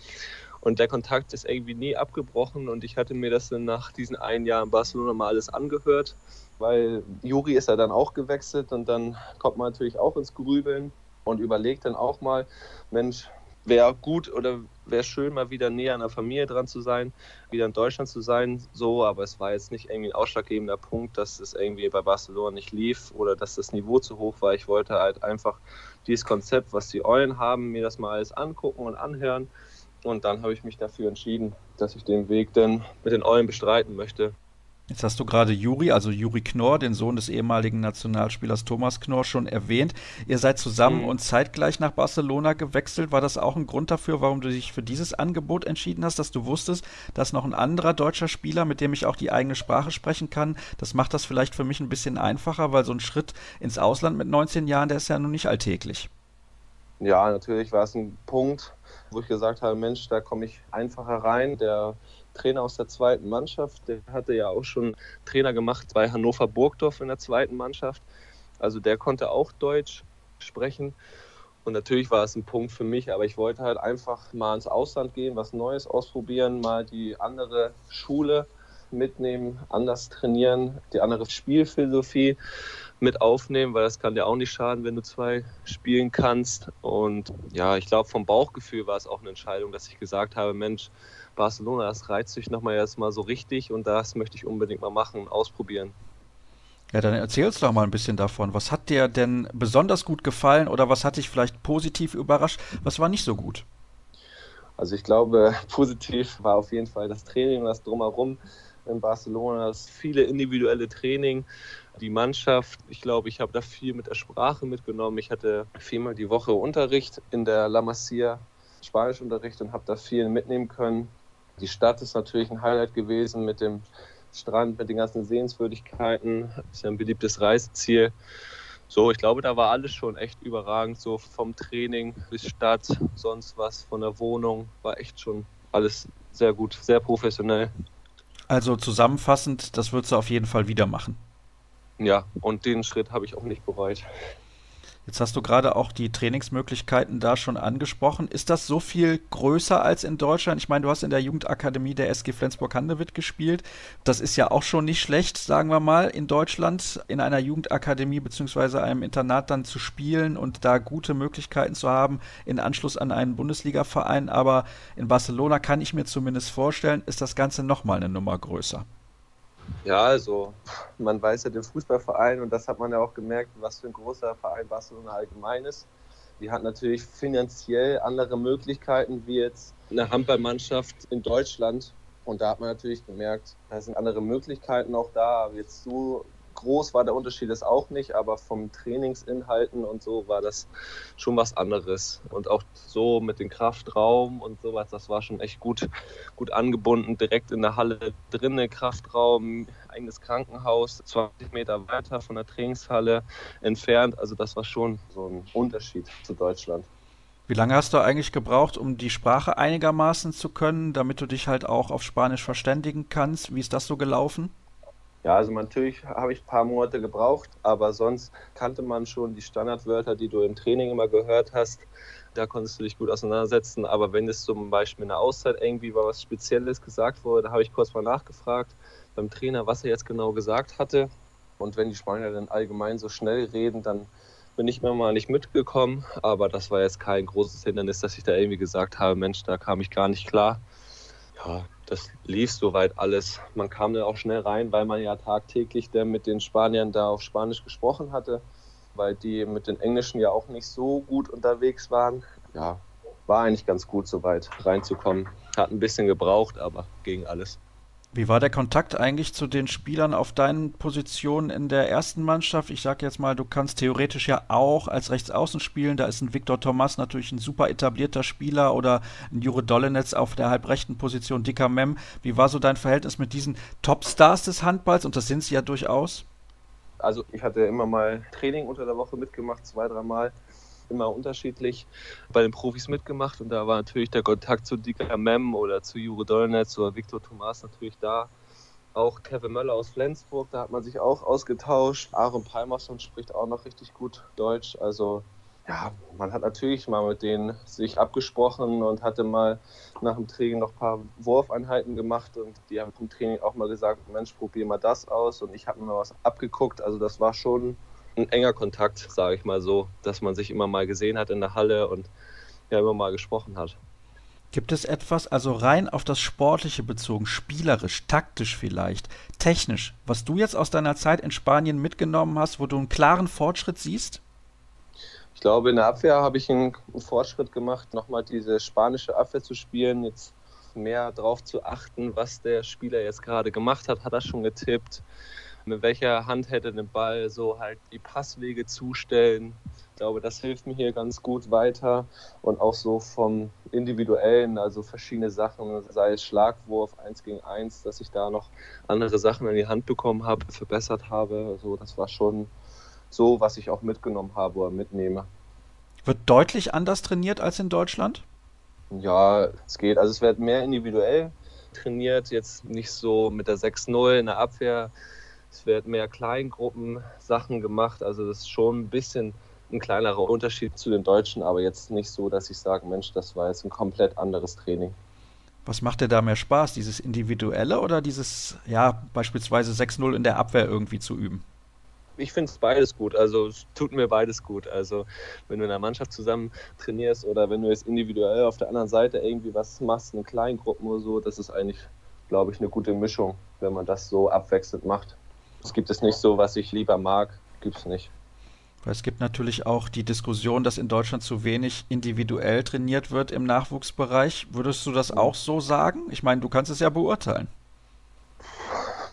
Speaker 2: und der Kontakt ist irgendwie nie abgebrochen und ich hatte mir das dann nach diesen ein Jahr in Barcelona mal alles angehört weil Juri ist ja dann auch gewechselt und dann kommt man natürlich auch ins Grübeln und überlegt dann auch mal, Mensch, wäre gut oder wäre schön, mal wieder näher an der Familie dran zu sein, wieder in Deutschland zu sein, so, aber es war jetzt nicht irgendwie ein ausschlaggebender Punkt, dass es irgendwie bei Barcelona nicht lief oder dass das Niveau zu hoch war. Ich wollte halt einfach dieses Konzept, was die Eulen haben, mir das mal alles angucken und anhören und dann habe ich mich dafür entschieden, dass ich den Weg dann mit den Eulen bestreiten möchte.
Speaker 1: Jetzt hast du gerade Juri, also Juri Knorr, den Sohn des ehemaligen Nationalspielers Thomas Knorr, schon erwähnt. Ihr seid zusammen mhm. und zeitgleich nach Barcelona gewechselt. War das auch ein Grund dafür, warum du dich für dieses Angebot entschieden hast, dass du wusstest, dass noch ein anderer deutscher Spieler, mit dem ich auch die eigene Sprache sprechen kann, das macht das vielleicht für mich ein bisschen einfacher, weil so ein Schritt ins Ausland mit 19 Jahren, der ist ja nun nicht alltäglich.
Speaker 2: Ja, natürlich war es ein Punkt, wo ich gesagt habe, Mensch, da komme ich einfacher rein. Der Trainer aus der zweiten Mannschaft. Der hatte ja auch schon Trainer gemacht bei Hannover Burgdorf in der zweiten Mannschaft. Also der konnte auch Deutsch sprechen. Und natürlich war es ein Punkt für mich, aber ich wollte halt einfach mal ins Ausland gehen, was Neues ausprobieren, mal die andere Schule mitnehmen, anders trainieren, die andere Spielphilosophie mit aufnehmen, weil das kann dir auch nicht schaden, wenn du zwei spielen kannst. Und ja, ich glaube, vom Bauchgefühl war es auch eine Entscheidung, dass ich gesagt habe, Mensch, Barcelona, das reizt sich nochmal erstmal so richtig und das möchte ich unbedingt mal machen, ausprobieren.
Speaker 1: Ja, dann erzählst doch mal ein bisschen davon. Was hat dir denn besonders gut gefallen oder was hat dich vielleicht positiv überrascht? Was war nicht so gut?
Speaker 2: Also ich glaube, positiv war auf jeden Fall das Training, das drumherum in Barcelona, das viele individuelle Training, die Mannschaft. Ich glaube, ich habe da viel mit der Sprache mitgenommen. Ich hatte viermal die Woche Unterricht in der La Masia, Spanischunterricht und habe da viel mitnehmen können. Die Stadt ist natürlich ein Highlight gewesen mit dem Strand, mit den ganzen Sehenswürdigkeiten. Ist ja ein beliebtes Reiseziel. So, ich glaube, da war alles schon echt überragend, so vom Training bis Stadt, sonst was, von der Wohnung, war echt schon alles sehr gut, sehr professionell.
Speaker 1: Also zusammenfassend, das würdest du auf jeden Fall wieder machen.
Speaker 2: Ja, und den Schritt habe ich auch nicht bereut.
Speaker 1: Jetzt hast du gerade auch die Trainingsmöglichkeiten da schon angesprochen. Ist das so viel größer als in Deutschland? Ich meine, du hast in der Jugendakademie der SG Flensburg-Handewitt gespielt. Das ist ja auch schon nicht schlecht, sagen wir mal, in Deutschland in einer Jugendakademie bzw. einem Internat dann zu spielen und da gute Möglichkeiten zu haben in Anschluss an einen Bundesliga-Verein. Aber in Barcelona kann ich mir zumindest vorstellen, ist das Ganze nochmal eine Nummer größer.
Speaker 2: Ja, also man weiß ja den Fußballverein und das hat man ja auch gemerkt, was für ein großer Verein Barcelona allgemein ist. Die hat natürlich finanziell andere Möglichkeiten wie jetzt eine Handballmannschaft in Deutschland. Und da hat man natürlich gemerkt, da sind andere Möglichkeiten auch da. Jetzt so groß war der Unterschied das auch nicht, aber vom Trainingsinhalten und so war das schon was anderes. Und auch so mit dem Kraftraum und sowas, das war schon echt gut, gut angebunden, direkt in der Halle drinnen, Kraftraum, eigenes Krankenhaus, 20 Meter weiter von der Trainingshalle entfernt. Also das war schon so ein Unterschied zu Deutschland.
Speaker 1: Wie lange hast du eigentlich gebraucht, um die Sprache einigermaßen zu können, damit du dich halt auch auf Spanisch verständigen kannst? Wie ist das so gelaufen?
Speaker 2: Ja, also natürlich habe ich ein paar Monate gebraucht, aber sonst kannte man schon die Standardwörter, die du im Training immer gehört hast. Da konntest du dich gut auseinandersetzen. Aber wenn es zum Beispiel in der Auszeit irgendwie war was Spezielles gesagt wurde, da habe ich kurz mal nachgefragt beim Trainer, was er jetzt genau gesagt hatte. Und wenn die Spanier dann allgemein so schnell reden, dann bin ich mir mal nicht mitgekommen. Aber das war jetzt kein großes Hindernis, dass ich da irgendwie gesagt habe, Mensch, da kam ich gar nicht klar. Ja, das lief soweit alles. Man kam da auch schnell rein, weil man ja tagtäglich mit den Spaniern da auf Spanisch gesprochen hatte, weil die mit den Englischen ja auch nicht so gut unterwegs waren. Ja, war eigentlich ganz gut soweit reinzukommen. Hat ein bisschen gebraucht, aber ging alles.
Speaker 1: Wie war der Kontakt eigentlich zu den Spielern auf deinen Positionen in der ersten Mannschaft? Ich sage jetzt mal, du kannst theoretisch ja auch als Rechtsaußen spielen. Da ist ein Viktor Thomas natürlich ein super etablierter Spieler oder ein Jure Dolenetz auf der halbrechten Position, dicker Mem. Wie war so dein Verhältnis mit diesen Topstars des Handballs? Und das sind sie ja durchaus.
Speaker 2: Also ich hatte immer mal Training unter der Woche mitgemacht, zwei, dreimal immer unterschiedlich bei den Profis mitgemacht und da war natürlich der Kontakt zu Dika Mem oder zu Jure Dolnetz oder Viktor Thomas natürlich da. Auch Kevin Möller aus Flensburg, da hat man sich auch ausgetauscht. Aaron Palmerson spricht auch noch richtig gut Deutsch. Also ja, man hat natürlich mal mit denen sich abgesprochen und hatte mal nach dem Training noch ein paar Wurfeinheiten gemacht und die haben im Training auch mal gesagt, Mensch, probier mal das aus und ich habe mir mal was abgeguckt. Also das war schon ein enger Kontakt, sage ich mal so, dass man sich immer mal gesehen hat in der Halle und ja immer mal gesprochen hat.
Speaker 1: Gibt es etwas, also rein auf das Sportliche bezogen, spielerisch, taktisch vielleicht, technisch, was du jetzt aus deiner Zeit in Spanien mitgenommen hast, wo du einen klaren Fortschritt siehst?
Speaker 2: Ich glaube, in der Abwehr habe ich einen Fortschritt gemacht, nochmal diese spanische Abwehr zu spielen, jetzt mehr darauf zu achten, was der Spieler jetzt gerade gemacht hat, hat er schon getippt, mit welcher Hand hätte den Ball so halt die Passwege zustellen. Ich glaube, das hilft mir hier ganz gut weiter und auch so vom individuellen, also verschiedene Sachen, sei es Schlagwurf 1 gegen 1, dass ich da noch andere Sachen in die Hand bekommen habe, verbessert habe. Also das war schon so, was ich auch mitgenommen habe oder mitnehme.
Speaker 1: Wird deutlich anders trainiert als in Deutschland?
Speaker 2: Ja, es geht. Also es wird mehr individuell trainiert, jetzt nicht so mit der 6-0 in der Abwehr es wird mehr Kleingruppen-Sachen gemacht. Also das ist schon ein bisschen ein kleinerer Unterschied zu den Deutschen, aber jetzt nicht so, dass ich sage, Mensch, das war jetzt ein komplett anderes Training.
Speaker 1: Was macht dir da mehr Spaß, dieses Individuelle oder dieses, ja, beispielsweise 6-0 in der Abwehr irgendwie zu üben?
Speaker 2: Ich finde es beides gut. Also es tut mir beides gut. Also wenn du in einer Mannschaft zusammen trainierst oder wenn du jetzt individuell auf der anderen Seite irgendwie was machst, eine Kleingruppen oder so, das ist eigentlich, glaube ich, eine gute Mischung, wenn man das so abwechselnd macht. Es gibt es nicht so, was ich lieber mag, gibt es nicht.
Speaker 1: Es gibt natürlich auch die Diskussion, dass in Deutschland zu wenig individuell trainiert wird im Nachwuchsbereich. Würdest du das auch so sagen? Ich meine, du kannst es ja beurteilen.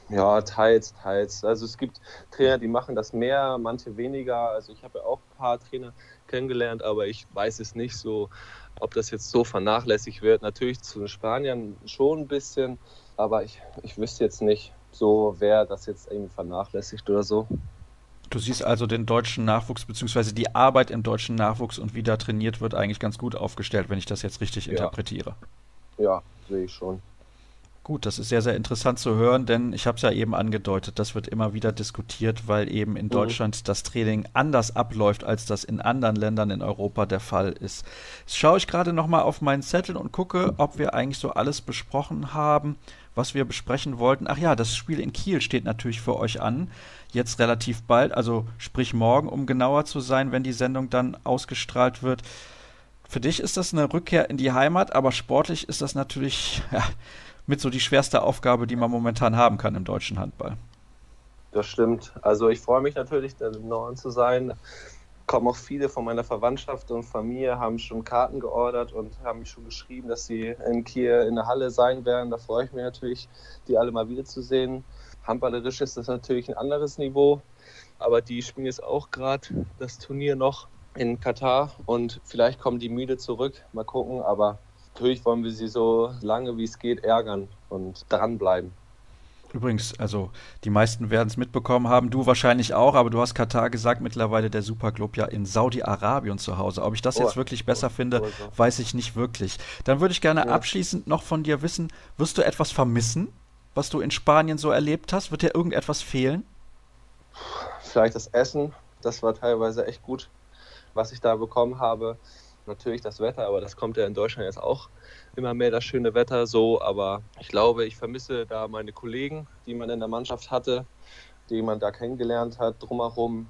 Speaker 2: Ja, teils, teils. Also es gibt Trainer, die machen das mehr, manche weniger. Also ich habe ja auch ein paar Trainer kennengelernt, aber ich weiß es nicht so, ob das jetzt so vernachlässigt wird. Natürlich zu den Spaniern schon ein bisschen, aber ich, ich wüsste jetzt nicht, so, wer das jetzt irgendwie vernachlässigt oder so.
Speaker 1: Du siehst also den deutschen Nachwuchs beziehungsweise die Arbeit im deutschen Nachwuchs und wie da trainiert wird eigentlich ganz gut aufgestellt, wenn ich das jetzt richtig ja. interpretiere.
Speaker 2: Ja, sehe ich schon.
Speaker 1: Gut, das ist sehr, sehr interessant zu hören, denn ich habe es ja eben angedeutet, das wird immer wieder diskutiert, weil eben in mhm. Deutschland das Training anders abläuft, als das in anderen Ländern in Europa der Fall ist. Jetzt schaue ich gerade nochmal auf meinen Zettel und gucke, ob wir eigentlich so alles besprochen haben, was wir besprechen wollten. Ach ja, das Spiel in Kiel steht natürlich für euch an, jetzt relativ bald, also sprich morgen, um genauer zu sein, wenn die Sendung dann ausgestrahlt wird. Für dich ist das eine Rückkehr in die Heimat, aber sportlich ist das natürlich ja, mit so die schwerste Aufgabe, die man momentan haben kann im deutschen Handball.
Speaker 2: Das stimmt. Also ich freue mich natürlich, im Norden zu sein. Kommen auch viele von meiner Verwandtschaft und Familie, haben schon Karten geordert und haben mich schon geschrieben, dass sie in Kiel in der Halle sein werden. Da freue ich mich natürlich, die alle mal wiederzusehen. Handballerisch ist das natürlich ein anderes Niveau, aber die spielen jetzt auch gerade das Turnier noch in Katar und vielleicht kommen die müde zurück. Mal gucken, aber natürlich wollen wir sie so lange wie es geht ärgern und dranbleiben.
Speaker 1: Übrigens, also die meisten werden es mitbekommen haben, du wahrscheinlich auch, aber du hast Katar gesagt, mittlerweile der Superclub ja in Saudi-Arabien zu Hause. Ob ich das oh, jetzt wirklich besser oh, finde, oh, weiß ich nicht wirklich. Dann würde ich gerne ja. abschließend noch von dir wissen, wirst du etwas vermissen, was du in Spanien so erlebt hast? Wird dir irgendetwas fehlen?
Speaker 2: Vielleicht das Essen, das war teilweise echt gut, was ich da bekommen habe. Natürlich das Wetter, aber das kommt ja in Deutschland jetzt auch immer mehr das schöne Wetter so. Aber ich glaube, ich vermisse da meine Kollegen, die man in der Mannschaft hatte, die man da kennengelernt hat, drumherum.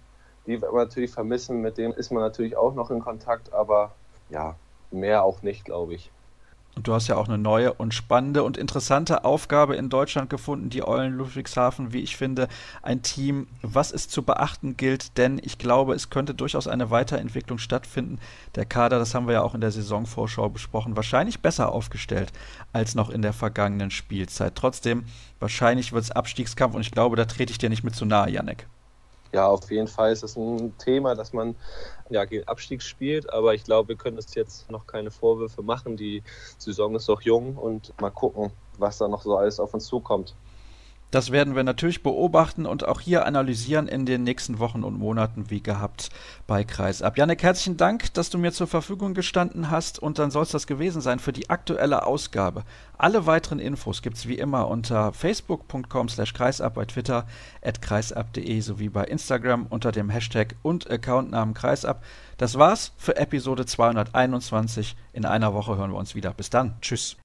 Speaker 2: Die wird man natürlich vermissen, mit denen ist man natürlich auch noch in Kontakt, aber ja, mehr auch nicht, glaube ich.
Speaker 1: Und du hast ja auch eine neue und spannende und interessante Aufgabe in Deutschland gefunden, die Eulen Ludwigshafen, wie ich finde, ein Team, was es zu beachten gilt, denn ich glaube, es könnte durchaus eine Weiterentwicklung stattfinden. Der Kader, das haben wir ja auch in der Saisonvorschau besprochen, wahrscheinlich besser aufgestellt als noch in der vergangenen Spielzeit. Trotzdem, wahrscheinlich wird es Abstiegskampf und ich glaube, da trete ich dir nicht mit zu nahe, Janek.
Speaker 2: Ja, auf jeden Fall ist es ein Thema, dass man ja, gegen Abstieg spielt, aber ich glaube, wir können uns jetzt noch keine Vorwürfe machen. Die Saison ist noch jung und mal gucken, was da noch so alles auf uns zukommt.
Speaker 1: Das werden wir natürlich beobachten und auch hier analysieren in den nächsten Wochen und Monaten, wie gehabt bei Kreisab. Janek, herzlichen Dank, dass du mir zur Verfügung gestanden hast und dann soll es das gewesen sein für die aktuelle Ausgabe. Alle weiteren Infos gibt es wie immer unter facebook.com slash kreisab, bei Twitter at kreisab.de sowie bei Instagram unter dem Hashtag und Accountnamen kreisab. Das war's für Episode 221. In einer Woche hören wir uns wieder. Bis dann. Tschüss.